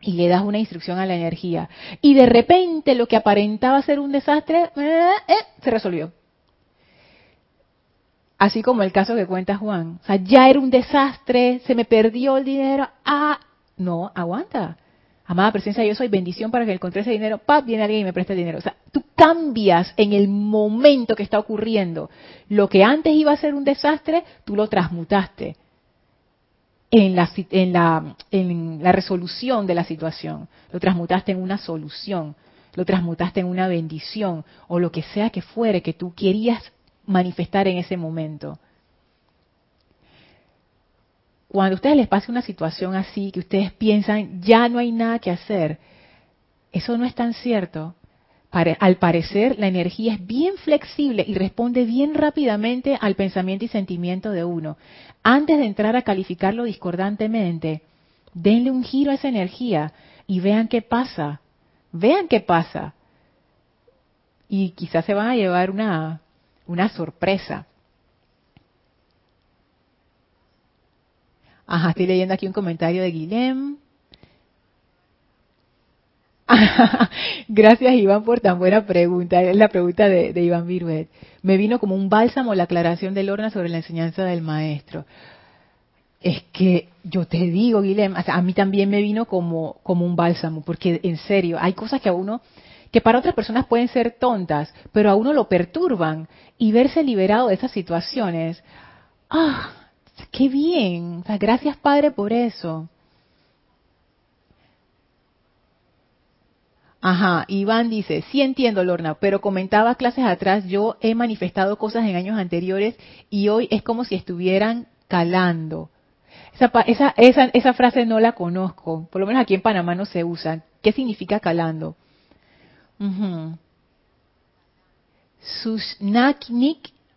y le das una instrucción a la energía. Y de repente lo que aparentaba ser un desastre, eh, eh, se resolvió. Así como el caso que cuenta Juan. O sea, ya era un desastre, se me perdió el dinero. Ah, no, aguanta. Amada presencia, yo soy bendición para que encontré ese dinero. ¡Pap! Viene alguien y me presta el dinero. O sea, tú cambias en el momento que está ocurriendo. Lo que antes iba a ser un desastre, tú lo transmutaste en la, en, la, en la resolución de la situación, lo transmutaste en una solución, lo transmutaste en una bendición o lo que sea que fuere que tú querías manifestar en ese momento. Cuando a ustedes les pase una situación así, que ustedes piensan, ya no hay nada que hacer, eso no es tan cierto. Al parecer, la energía es bien flexible y responde bien rápidamente al pensamiento y sentimiento de uno. Antes de entrar a calificarlo discordantemente, denle un giro a esa energía y vean qué pasa. Vean qué pasa. Y quizás se van a llevar una, una sorpresa. Ajá, estoy leyendo aquí un comentario de Guilhem. Gracias Iván por tan buena pregunta. Es la pregunta de, Iván Viruet. Me vino como un bálsamo la aclaración de Lorna sobre la enseñanza del maestro. Es que yo te digo, Guilhem, a mí también me vino como, como un bálsamo, porque en serio, hay cosas que a uno, que para otras personas pueden ser tontas, pero a uno lo perturban y verse liberado de esas situaciones. ¡Ah! ¡Qué bien! gracias Padre por eso. Ajá, Iván dice, sí entiendo, Lorna, pero comentaba clases atrás, yo he manifestado cosas en años anteriores y hoy es como si estuvieran calando. Esa, esa, esa, esa frase no la conozco, por lo menos aquí en Panamá no se usa. ¿Qué significa calando? Uh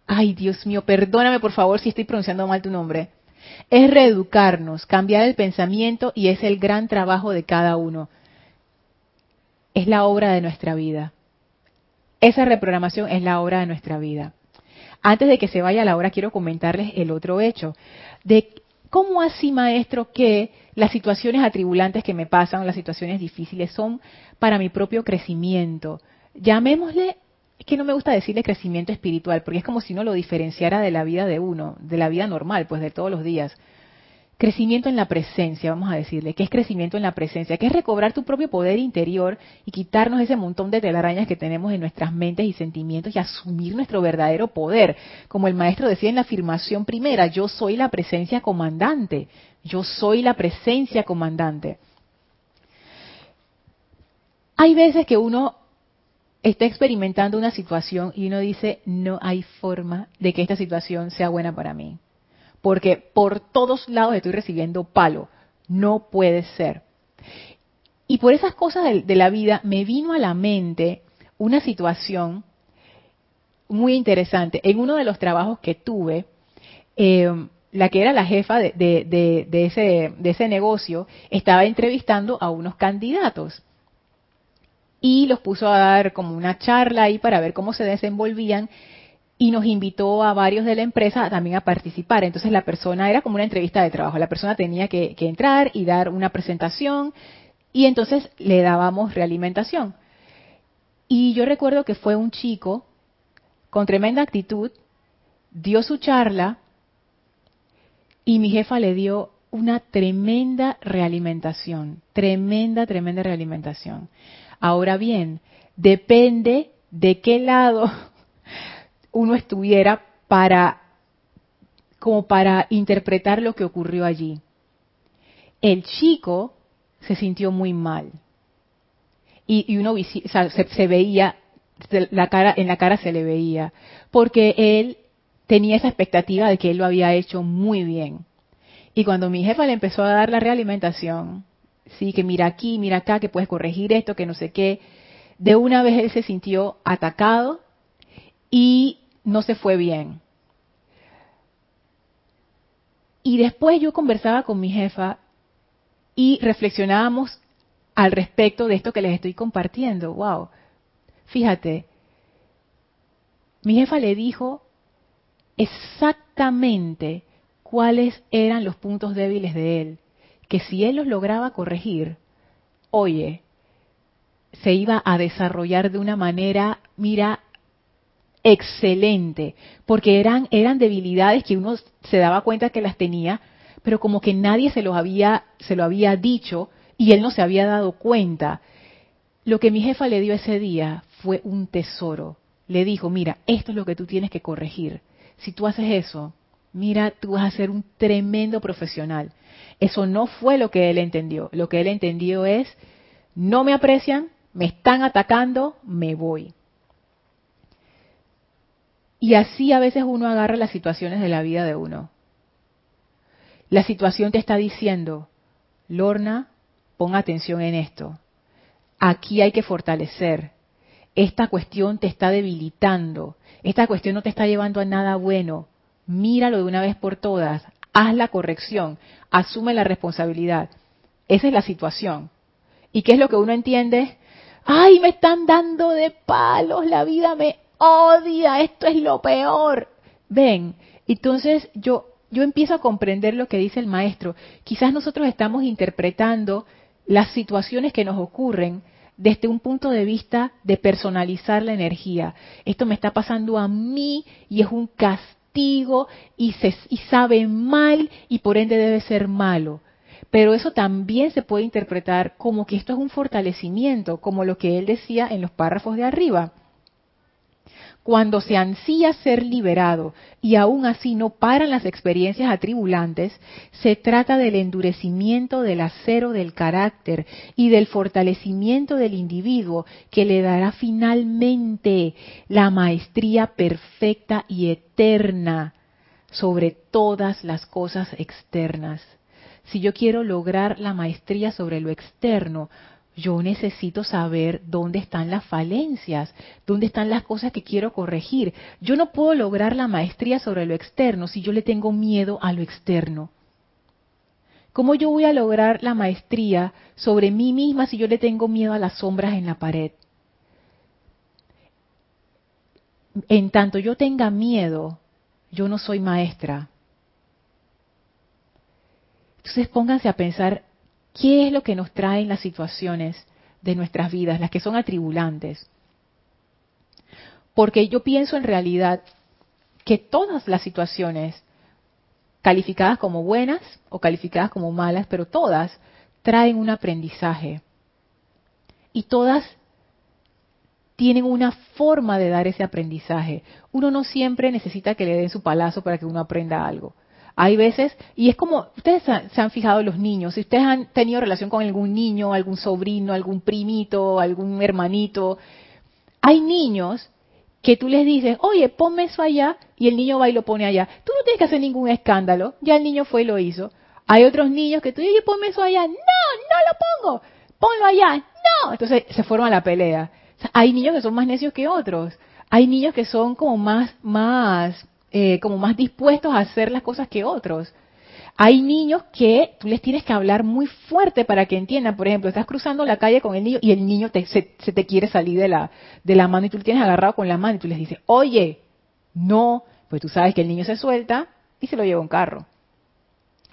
ay Dios mío, perdóname por favor si estoy pronunciando mal tu nombre. Es reeducarnos, cambiar el pensamiento y es el gran trabajo de cada uno es la obra de nuestra vida. Esa reprogramación es la obra de nuestra vida. Antes de que se vaya la hora, quiero comentarles el otro hecho. De cómo así, maestro, que las situaciones atribulantes que me pasan, las situaciones difíciles, son para mi propio crecimiento. Llamémosle, es que no me gusta decirle crecimiento espiritual, porque es como si no lo diferenciara de la vida de uno, de la vida normal, pues de todos los días. Crecimiento en la presencia, vamos a decirle, que es crecimiento en la presencia, que es recobrar tu propio poder interior y quitarnos ese montón de telarañas que tenemos en nuestras mentes y sentimientos y asumir nuestro verdadero poder. Como el maestro decía en la afirmación primera, yo soy la presencia comandante, yo soy la presencia comandante. Hay veces que uno está experimentando una situación y uno dice, no hay forma de que esta situación sea buena para mí porque por todos lados estoy recibiendo palo. No puede ser. Y por esas cosas de, la vida me vino a la mente una situación muy interesante. En uno de los trabajos que tuve, eh, la que era la jefa de, ese, de ese negocio estaba entrevistando a unos candidatos y los puso a dar como una charla ahí para ver cómo se desenvolvían y nos invitó a varios de la empresa también a participar. Entonces la persona era como una entrevista de trabajo, la persona tenía que, entrar y dar una presentación y entonces le dábamos realimentación. Y yo recuerdo que fue un chico con tremenda actitud, dio su charla y mi jefa le dio una tremenda realimentación, tremenda, tremenda realimentación. Ahora bien, depende de qué lado uno estuviera para como para interpretar lo que ocurrió allí. El chico se sintió muy mal. Y, uno se, veía, la cara, en la cara se le veía, porque él tenía esa expectativa de que él lo había hecho muy bien. Y cuando mi jefa le empezó a dar la realimentación, sí, que mira aquí, mira acá, que puedes corregir esto, que no sé qué, de una vez él se sintió atacado y no se fue bien. Y después yo conversaba con mi jefa y reflexionábamos al respecto de esto que les estoy compartiendo. Wow. Fíjate, mi jefa le dijo exactamente cuáles eran los puntos débiles de él, que si él los lograba corregir, oye, se iba a desarrollar de una manera, mira, excelente, porque eran, eran debilidades que uno se daba cuenta que las tenía, pero como que nadie se, los había, se lo había dicho y él no se había dado cuenta. Lo que mi jefa le dio ese día fue un tesoro. Le dijo, mira, esto es lo que tú tienes que corregir. Si tú haces eso, mira, tú vas a ser un tremendo profesional. Eso no fue lo que él entendió. Lo que él entendió es, no me aprecian, me están atacando, me voy. Y así a veces uno agarra las situaciones de la vida de uno. La situación te está diciendo, Lorna, pon atención en esto. Aquí hay que fortalecer. Esta cuestión te está debilitando. Esta cuestión no te está llevando a nada bueno. Míralo de una vez por todas. Haz la corrección. Asume la responsabilidad. Esa es la situación. ¿Y qué es lo que uno entiende? Ay, me están dando de palos, la vida me odia, esto es lo peor. Ven, entonces yo yo empiezo a comprender lo que dice el maestro. Quizás nosotros estamos interpretando las situaciones que nos ocurren desde un punto de vista de personalizar la energía. Esto me está pasando a mí y es un castigo y, se, y sabe mal y por ende debe ser malo. Pero eso también se puede interpretar como que esto es un fortalecimiento, como lo que él decía en los párrafos de arriba cuando se ansía ser liberado y aún así no paran las experiencias atribulantes, se trata del endurecimiento del acero del carácter y del fortalecimiento del individuo que le dará finalmente la maestría perfecta y eterna sobre todas las cosas externas. Si yo quiero lograr la maestría sobre lo externo, yo necesito saber dónde están las falencias, dónde están las cosas que quiero corregir. Yo no puedo lograr la maestría sobre lo externo si yo le tengo miedo a lo externo. ¿Cómo yo voy a lograr la maestría sobre mí misma si yo le tengo miedo a las sombras en la pared? En tanto yo tenga miedo, yo no soy maestra. Entonces pónganse a pensar ¿Qué es lo que nos traen las situaciones de nuestras vidas, las que son atribulantes? Porque yo pienso en realidad que todas las situaciones, calificadas como buenas o calificadas como malas, pero todas traen un aprendizaje. Y todas tienen una forma de dar ese aprendizaje. Uno no siempre necesita que le den su palazo para que uno aprenda algo. Hay veces, y es como, ustedes se han fijado los niños, si ustedes han tenido relación con algún niño, algún sobrino, algún primito, algún hermanito, hay niños que tú les dices, oye, ponme eso allá, y el niño va y lo pone allá. Tú no tienes que hacer ningún escándalo, ya el niño fue y lo hizo. Hay otros niños que tú dices, ponme eso allá, no, no lo pongo, ponlo allá, no. Entonces se forma la pelea. hay niños que son más necios que otros. Hay niños que son como más, más eh, como más dispuestos a hacer las cosas que otros. Hay niños que tú les tienes que hablar muy fuerte para que entiendan. Por ejemplo, estás cruzando la calle con el niño y el niño se, te quiere salir de la, de la mano y tú lo tienes agarrado con la mano y tú les dices, oye, no, pues tú sabes que el niño se suelta y se lo lleva un carro.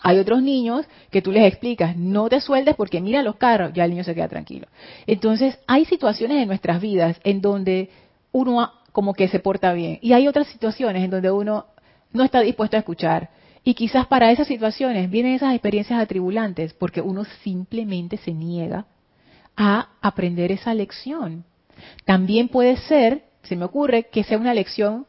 Hay otros niños que tú les explicas, no te sueltes porque mira los carros, ya el niño se queda tranquilo. Entonces, hay situaciones en nuestras vidas en donde uno como que se porta bien. Y hay otras situaciones en donde uno no está dispuesto a escuchar. Y quizás para esas situaciones vienen esas experiencias atribulantes porque uno simplemente se niega a aprender esa lección. También puede ser, se me ocurre, que sea una lección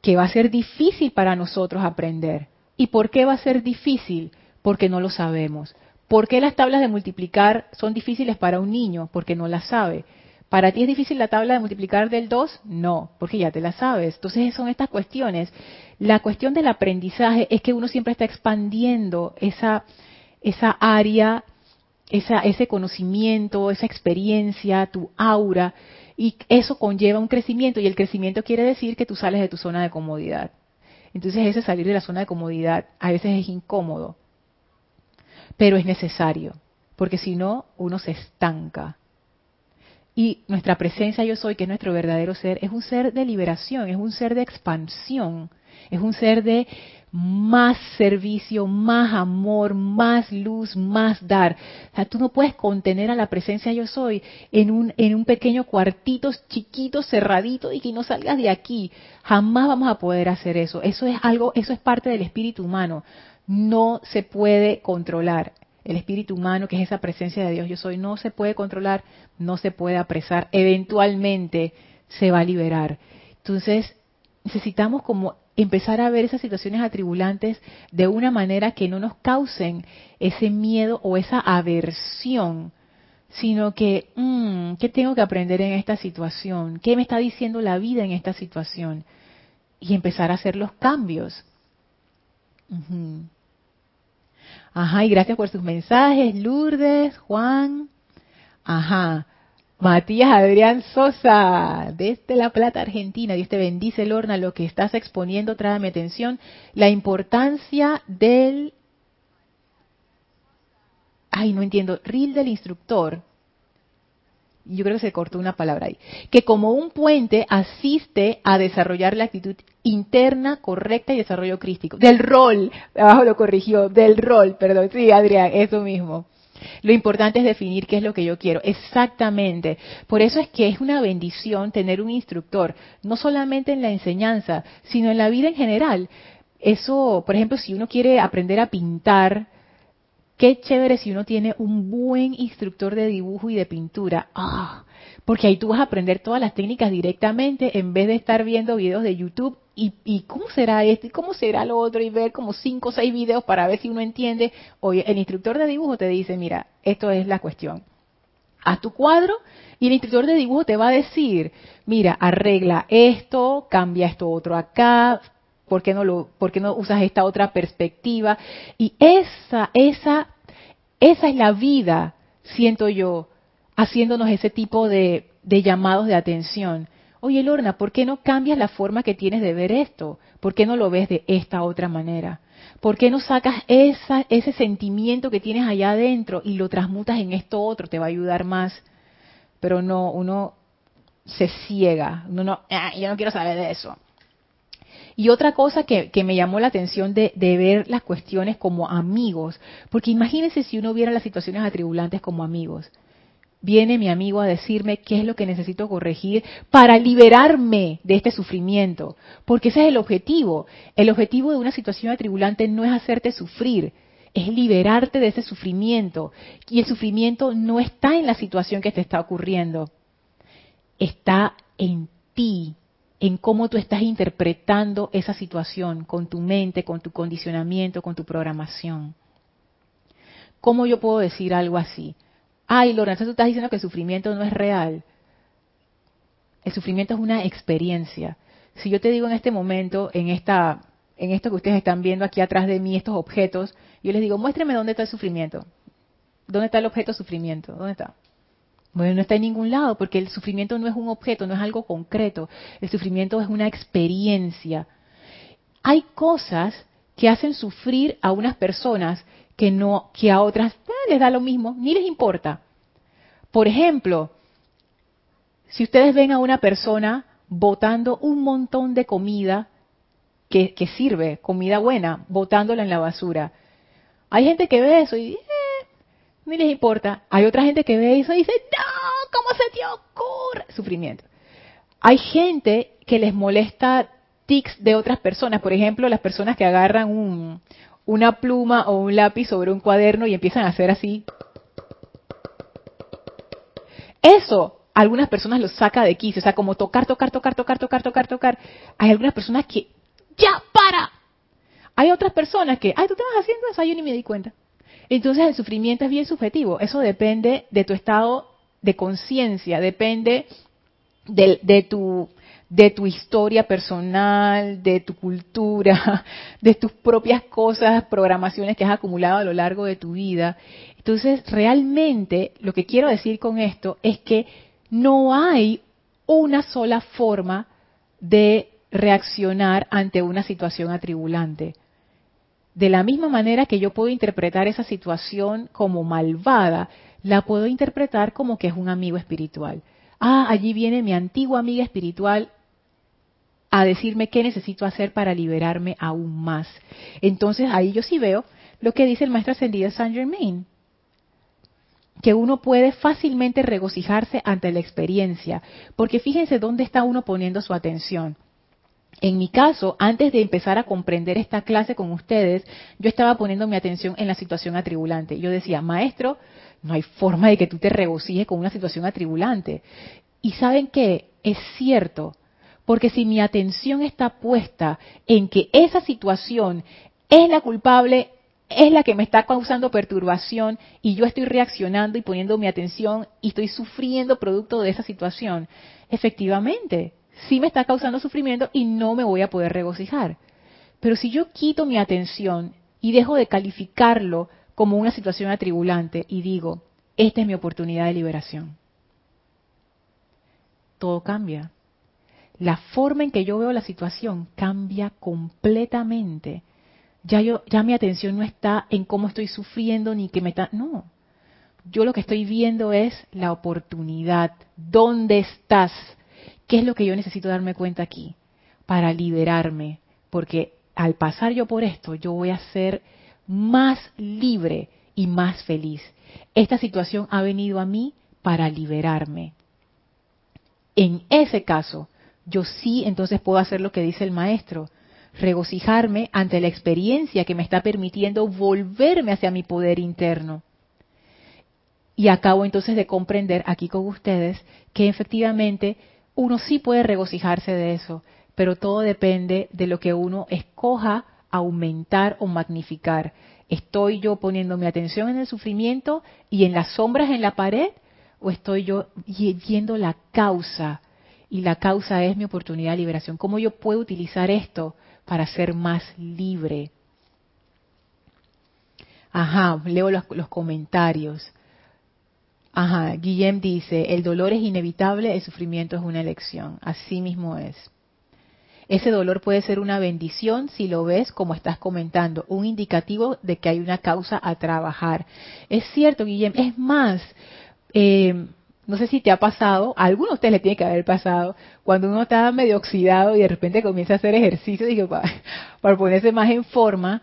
que va a ser difícil para nosotros aprender. ¿Y por qué va a ser difícil? Porque no lo sabemos. ¿Por qué las tablas de multiplicar son difíciles para un niño? Porque no las sabe. ¿Para ti es difícil la tabla de multiplicar del 2? No, porque ya te la sabes. Entonces son estas cuestiones. La cuestión del aprendizaje es que uno siempre está expandiendo esa, esa área, esa, ese conocimiento, esa experiencia, tu aura, y eso conlleva un crecimiento, y el crecimiento quiere decir que tú sales de tu zona de comodidad. Entonces ese salir de la zona de comodidad a veces es incómodo, pero es necesario, porque si no, uno se estanca y nuestra presencia yo soy, que es nuestro verdadero ser, es un ser de liberación, es un ser de expansión, es un ser de más servicio, más amor, más luz, más dar. O sea, tú no puedes contener a la presencia yo soy en un, en un pequeño cuartito chiquito, cerradito y que no salgas de aquí. Jamás vamos a poder hacer eso. Eso es algo, eso es parte del espíritu humano. No se puede controlar el espíritu humano, que es esa presencia de Dios, yo soy, no se puede controlar, no se puede apresar, eventualmente se va a liberar. Entonces, necesitamos como empezar a ver esas situaciones atribulantes de una manera que no nos causen ese miedo o esa aversión, sino que, mm, ¿qué tengo que aprender en esta situación? ¿Qué me está diciendo la vida en esta situación? Y empezar a hacer los cambios. Ajá, y gracias por sus mensajes, Lourdes, Juan. Ajá. Matías Adrián Sosa, desde La Plata, Argentina. Dios te bendice, Lorna. Lo que estás exponiendo, trae mi atención. La importancia del. Ay, no entiendo. Ril del instructor. Yo creo que se cortó una palabra ahí. Que como un puente asiste a desarrollar la actitud interna correcta y desarrollo crístico. Del rol. Abajo lo corrigió. Del rol, perdón. Sí, Adrián, eso mismo. Lo importante es definir qué es lo que yo quiero. Exactamente. Por eso es que es una bendición tener un instructor, no solamente en la enseñanza, sino en la vida en general. Eso, por ejemplo, si uno quiere aprender a pintar, qué chévere si uno tiene un buen instructor de dibujo y de pintura. Ah, porque ahí tú vas a aprender todas las técnicas directamente en vez de estar viendo videos de YouTube y, cómo será esto y cómo será lo otro y ver como cinco o seis videos para ver si uno entiende. Oye, el instructor de dibujo te dice, mira, esto es la cuestión. Haz tu cuadro y el instructor de dibujo te va a decir, mira, arregla esto, cambia esto otro acá, ¿por qué no lo, por qué no usas esta otra perspectiva? Y esa, esa, esa es la vida, siento yo, haciéndonos ese tipo de, llamados de atención Oye, Lorna, ¿por qué no cambias la forma que tienes de ver esto? ¿Por qué no lo ves de esta otra manera? ¿Por qué no sacas esa, ese sentimiento que tienes allá adentro y lo transmutas en esto otro? Te va a ayudar más. Pero no, uno se ciega. Uno no, ah, yo no quiero saber de eso. Y otra cosa que, me llamó la atención de, de, ver las cuestiones como amigos, porque imagínense si uno viera las situaciones atribulantes como amigos viene mi amigo a decirme qué es lo que necesito corregir para liberarme de este sufrimiento. Porque ese es el objetivo. El objetivo de una situación atribulante no es hacerte sufrir, es liberarte de ese sufrimiento. Y el sufrimiento no está en la situación que te está ocurriendo, está en ti, en cómo tú estás interpretando esa situación con tu mente, con tu condicionamiento, con tu programación. ¿Cómo yo puedo decir algo así? ay, Lorenzo, tú estás diciendo que el sufrimiento no es real. El sufrimiento es una experiencia. Si yo te digo en este momento, en esta, en esto que ustedes están viendo aquí atrás de mí, estos objetos, yo les digo, muéstrame dónde está el sufrimiento. ¿Dónde está el objeto sufrimiento? ¿Dónde está? Bueno, no está en ningún lado, porque el sufrimiento no es un objeto, no es algo concreto. El sufrimiento es una experiencia. Hay cosas que hacen sufrir a unas personas que no que a otras eh, les da lo mismo, ni les importa. Por ejemplo, si ustedes ven a una persona botando un montón de comida que, sirve, comida buena, botándola en la basura, hay gente que ve eso y eh, ni les importa. Hay otra gente que ve eso y dice, no, ¿cómo se te ocurre? Sufrimiento. Hay gente que les molesta tics de otras personas, por ejemplo, las personas que agarran un, una pluma o un lápiz sobre un cuaderno y empiezan a hacer así. Eso algunas personas lo saca de quicio, o sea, como tocar, tocar, tocar, tocar, tocar, tocar, tocar. Hay algunas personas que, ya, para. Hay otras personas que, ay, tú estabas haciendo eso, yo ni me di cuenta. Entonces el sufrimiento es bien subjetivo, eso depende de tu estado de conciencia, depende de, de, tu de tu historia personal, de tu cultura, de tus propias cosas, programaciones que has acumulado a lo largo de tu vida. Entonces, realmente lo que quiero decir con esto es que no hay una sola forma de reaccionar ante una situación atribulante. De la misma manera que yo puedo interpretar esa situación como malvada, la puedo interpretar como que es un amigo espiritual. Ah, allí viene mi antigua amiga espiritual a decirme qué necesito hacer para liberarme aún más. Entonces ahí yo sí veo lo que dice el maestro ascendido Saint Germain, que uno puede fácilmente regocijarse ante la experiencia, porque fíjense dónde está uno poniendo su atención. En mi caso, antes de empezar a comprender esta clase con ustedes, yo estaba poniendo mi atención en la situación atribulante. Yo decía, maestro, no hay forma de que tú te regocijes con una situación atribulante. Y saben que es cierto, Porque si mi atención está puesta en que esa situación es la culpable, es la que me está causando perturbación y yo estoy reaccionando y poniendo mi atención y estoy sufriendo producto de esa situación, efectivamente, sí me está causando sufrimiento y no me voy a poder regocijar. Pero si yo quito mi atención y dejo de calificarlo como una situación atribulante y digo, esta es mi oportunidad de liberación, todo cambia. La forma en que yo veo la situación cambia completamente ya yo ya mi atención no está en cómo estoy sufriendo ni que me está no yo lo que estoy viendo es la oportunidad dónde estás qué es lo que yo necesito darme cuenta aquí para liberarme porque al pasar yo por esto yo voy a ser más libre y más feliz. Esta situación ha venido a mí para liberarme. En ese caso yo sí entonces puedo hacer lo que dice el maestro regocijarme ante la experiencia que me está permitiendo volverme hacia mi poder interno. Y acabo entonces de comprender aquí con ustedes que efectivamente uno sí puede regocijarse de eso, pero todo depende de lo que uno escoja aumentar o magnificar. ¿Estoy yo poniendo mi atención en el sufrimiento y en las sombras en la pared? ¿O estoy yo viendo la causa? Y la causa es mi oportunidad de liberación. ¿Cómo yo puedo utilizar esto para ser más libre. Ajá, leo los, comentarios. Ajá, Guillem dice, el dolor es inevitable, el sufrimiento es una elección. Así mismo es. Ese dolor puede ser una bendición si lo ves como estás comentando, un indicativo de que hay una causa a trabajar. Es cierto, Guillem. Es más, eh, no sé si te ha pasado, a algunos de ustedes le tiene que haber pasado, cuando uno está medio oxidado y de repente comienza a hacer ejercicio, digo, para, para ponerse más en forma,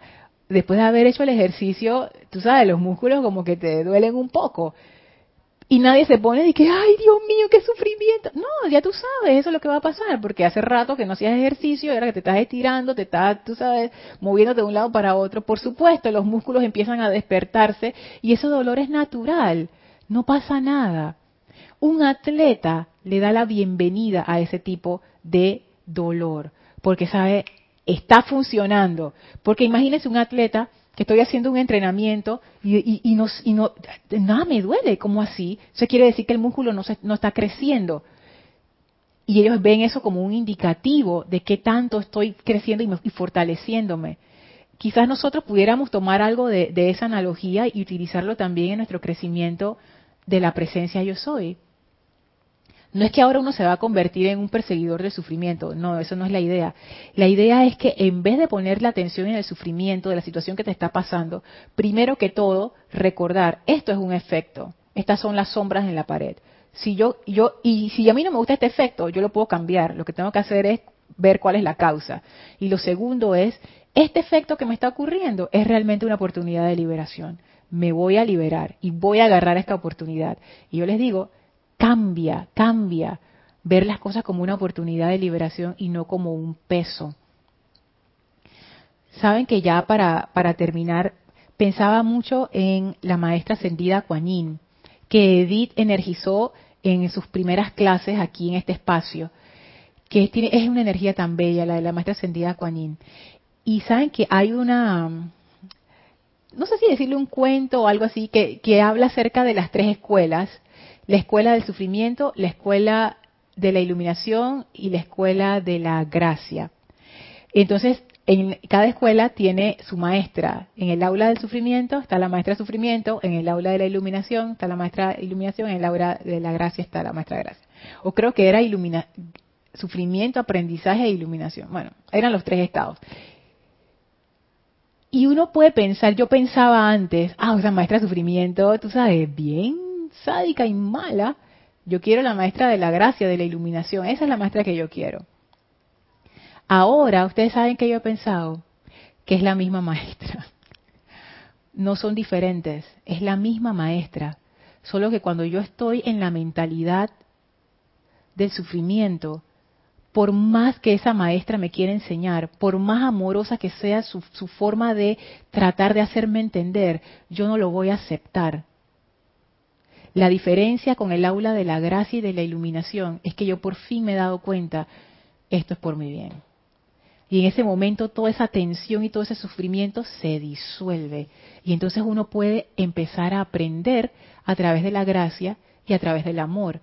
después de haber hecho el ejercicio, tú sabes, los músculos como que te duelen un poco. Y nadie se pone de que, ay Dios mío, qué sufrimiento. No, ya tú sabes, eso es lo que va a pasar, porque hace rato que no hacías ejercicio, era que te estás estirando, te estás, tú sabes, moviéndote de un lado para otro. Por supuesto, los músculos empiezan a despertarse y ese dolor es natural, no pasa nada un atleta le da la bienvenida a ese tipo de dolor, porque sabe, está funcionando. Porque imagínense un atleta que estoy haciendo un entrenamiento y, no, nada me duele, ¿cómo así? Eso quiere decir que el músculo no, no está creciendo. Y ellos ven eso como un indicativo de qué tanto estoy creciendo y, fortaleciéndome. Quizás nosotros pudiéramos tomar algo de esa analogía y utilizarlo también en nuestro crecimiento de la presencia yo soy. No es que ahora uno se va a convertir en un perseguidor del sufrimiento, no, eso no es la idea. La idea es que en vez de poner la atención en el sufrimiento de la situación que te está pasando, primero que todo, recordar, esto es un efecto, estas son las sombras en la pared. Si yo, yo, y si a mí no me gusta este efecto, yo lo puedo cambiar. Lo que tengo que hacer es ver cuál es la causa. Y lo segundo es, este efecto que me está ocurriendo es realmente una oportunidad de liberación. Me voy a liberar y voy a agarrar esta oportunidad. Y yo les digo, cambia, cambia. Ver las cosas como una oportunidad de liberación y no como un peso. Saben que ya para, para terminar, pensaba mucho en la maestra ascendida Kuan que Edith energizó en sus primeras clases aquí en este espacio, que es una energía tan bella, la de la maestra ascendida Kuan Y saben que hay una, no sé si decirle un cuento o algo así, que, que habla acerca de las tres escuelas la escuela del sufrimiento, la escuela de la iluminación y la escuela de la gracia. Entonces, en cada escuela tiene su maestra. En el aula del sufrimiento está la maestra de sufrimiento, en el aula de la iluminación está la maestra de iluminación, en el aula de la gracia está la maestra de gracia. O creo que era ilumina sufrimiento, aprendizaje e iluminación. Bueno, eran los tres estados. Y uno puede pensar, yo pensaba antes, ah, esa maestra de sufrimiento, tú sabes, bien sádica y mala. Yo quiero la maestra de la gracia, de la iluminación. Esa es la maestra que yo quiero. Ahora, ustedes saben que yo he pensado que es la misma maestra. No son diferentes, es la misma maestra. Solo que cuando yo estoy en la mentalidad del sufrimiento, por más que esa maestra me quiera enseñar, por más amorosa que sea su, su, forma de tratar de hacerme entender, yo no lo voy a aceptar. La diferencia con el aula de la gracia y de la iluminación es que yo por fin me he dado cuenta esto es por mi bien. Y en ese momento toda esa tensión y todo ese sufrimiento se disuelve. Y entonces uno puede empezar a aprender a través de la gracia y a través del amor.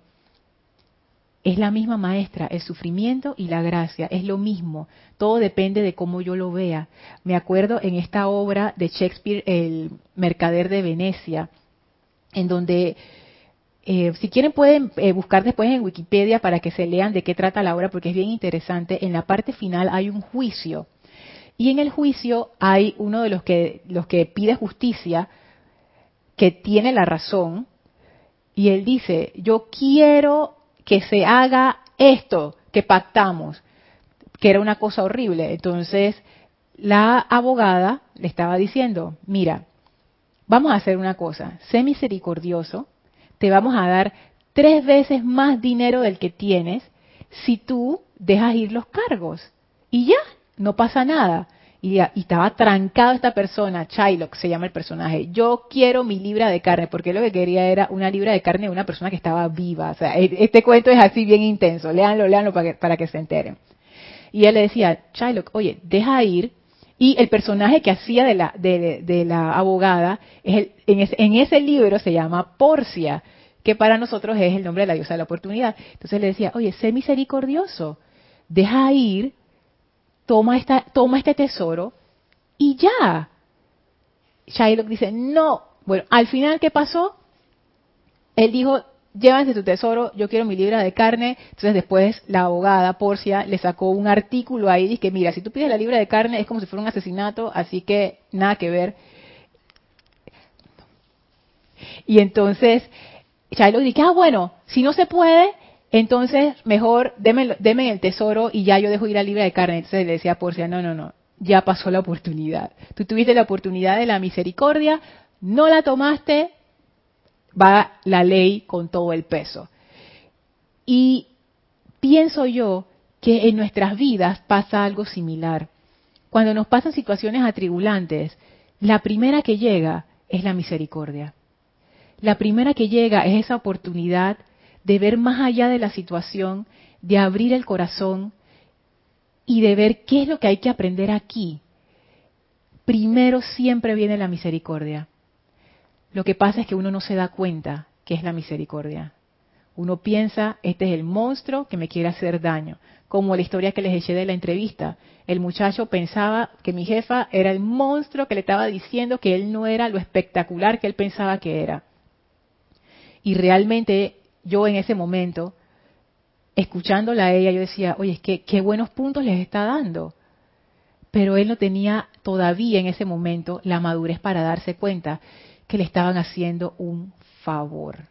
Es la misma maestra, el sufrimiento y la gracia, es lo mismo. Todo depende de cómo yo lo vea. Me acuerdo en esta obra de Shakespeare, El Mercader de Venecia, en donde eh, si quieren pueden eh, buscar después en Wikipedia para que se lean de qué trata la obra porque es bien interesante. En la parte final hay un juicio y en el juicio hay uno de los que los que pide justicia que tiene la razón y él dice yo quiero que se haga esto que pactamos que era una cosa horrible. Entonces la abogada le estaba diciendo mira vamos a hacer una cosa sé misericordioso te vamos a dar tres veces más dinero del que tienes si tú dejas ir los cargos. Y ya, no pasa nada. Y, estaba trancado esta persona, Shylock se llama el personaje. Yo quiero mi libra de carne, porque lo que quería era una libra de carne de una persona que estaba viva. O sea, e, este cuento es así bien intenso. Léanlo, léanlo para que, para que se enteren. Y él le decía, Shylock, oye, deja ir. Y el personaje que hacía de la, de, la abogada, es en, ese, en ese libro se llama Porcia que para nosotros es el nombre de la diosa de la oportunidad. Entonces le decía, oye, sé misericordioso, deja ir, toma, esta, toma este tesoro y ya. Shylock dice, no. Bueno, al final, ¿qué pasó? Él dijo, llévanse tu tesoro, yo quiero mi libra de carne. Entonces después la abogada Porcia le sacó un artículo ahí, dice mira, si tú pides la libra de carne es como si fuera un asesinato, así que nada que ver. Y entonces Shiloh dice, ah, bueno, si no se puede, entonces mejor deme, el tesoro y ya yo dejo ir a libre de carne. Entonces le decía Porcia, no, no, no, ya pasó la oportunidad. Tú tuviste la oportunidad de la misericordia, no la tomaste, va la ley con todo el peso. Y pienso yo que en nuestras vidas pasa algo similar. Cuando nos pasan situaciones atribulantes, la primera que llega es la misericordia. La primera que llega es esa oportunidad de ver más allá de la situación, de abrir el corazón y de ver qué es lo que hay que aprender aquí. Primero siempre viene la misericordia. Lo que pasa es que uno no se da cuenta que es la misericordia. Uno piensa, este es el monstruo que me quiere hacer daño. Como la historia que les eché de la entrevista. El muchacho pensaba que mi jefa era el monstruo que le estaba diciendo que él no era lo espectacular que él pensaba que era. Y realmente yo en ese momento, escuchándola a ella, yo decía, oye, es que qué buenos puntos les está dando. Pero él no tenía todavía en ese momento la madurez para darse cuenta que le estaban haciendo un favor.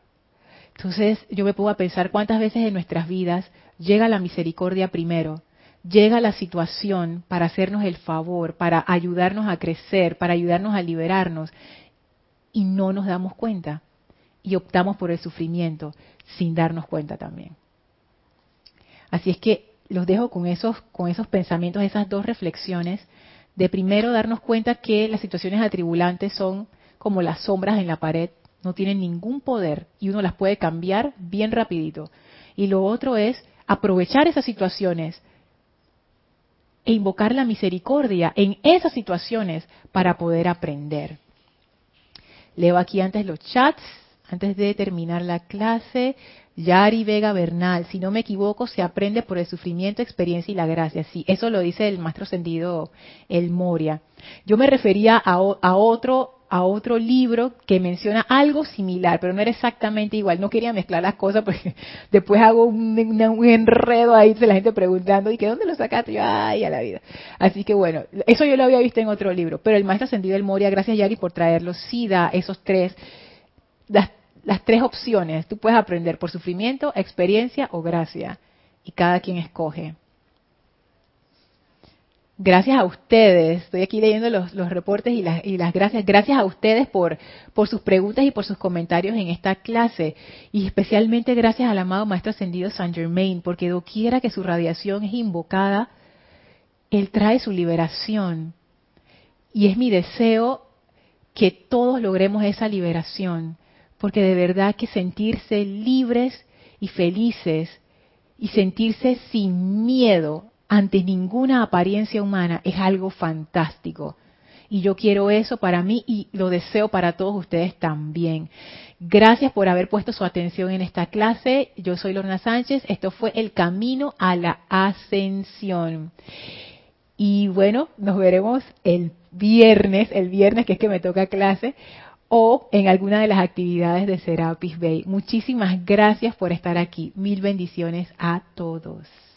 Entonces yo me pongo a pensar cuántas veces en nuestras vidas llega la misericordia primero, llega la situación para hacernos el favor, para ayudarnos a crecer, para ayudarnos a liberarnos, y no nos damos cuenta y optamos por el sufrimiento sin darnos cuenta también. Así es que los dejo con esos, con esos pensamientos, esas dos reflexiones, de primero darnos cuenta que las situaciones atribulantes son como las sombras en la pared, no tienen ningún poder y uno las puede cambiar bien rapidito. Y lo otro es aprovechar esas situaciones e invocar la misericordia en esas situaciones para poder aprender. Leo aquí antes los chats antes de terminar la clase, Yari Vega Bernal, si no me equivoco, se aprende por el sufrimiento, experiencia y la gracia. Sí, eso lo dice el maestro sentido, el Moria. Yo me refería a, otro a otro libro que menciona algo similar, pero no era exactamente igual. No quería mezclar las cosas porque después hago un, enredo ahí de la gente preguntando, ¿y que dónde lo sacaste? yo, ay, a la vida. Así que bueno, eso yo lo había visto en otro libro, pero el maestro sentido del Moria, gracias Yari por traerlo, sí da esos tres, las tres opciones. Tú puedes aprender por sufrimiento, experiencia o gracia. Y cada quien escoge. Gracias a ustedes. Estoy aquí leyendo los, reportes y las, y las, gracias. Gracias a ustedes por, por sus preguntas y por sus comentarios en esta clase. Y especialmente gracias al amado Maestro Ascendido Saint Germain, porque doquiera que su radiación es invocada, Él trae su liberación. Y es mi deseo que todos logremos esa liberación porque de verdad que sentirse libres y felices y sentirse sin miedo ante ninguna apariencia humana es algo fantástico. Y yo quiero eso para mí y lo deseo para todos ustedes también. Gracias por haber puesto su atención en esta clase. Yo soy Lorna Sánchez. Esto fue El Camino a la Ascensión. Y bueno, nos veremos el viernes, el viernes que es que me toca clase, o en alguna de las actividades de Serapis Bay. Muchísimas gracias por estar aquí. Mil bendiciones a todos.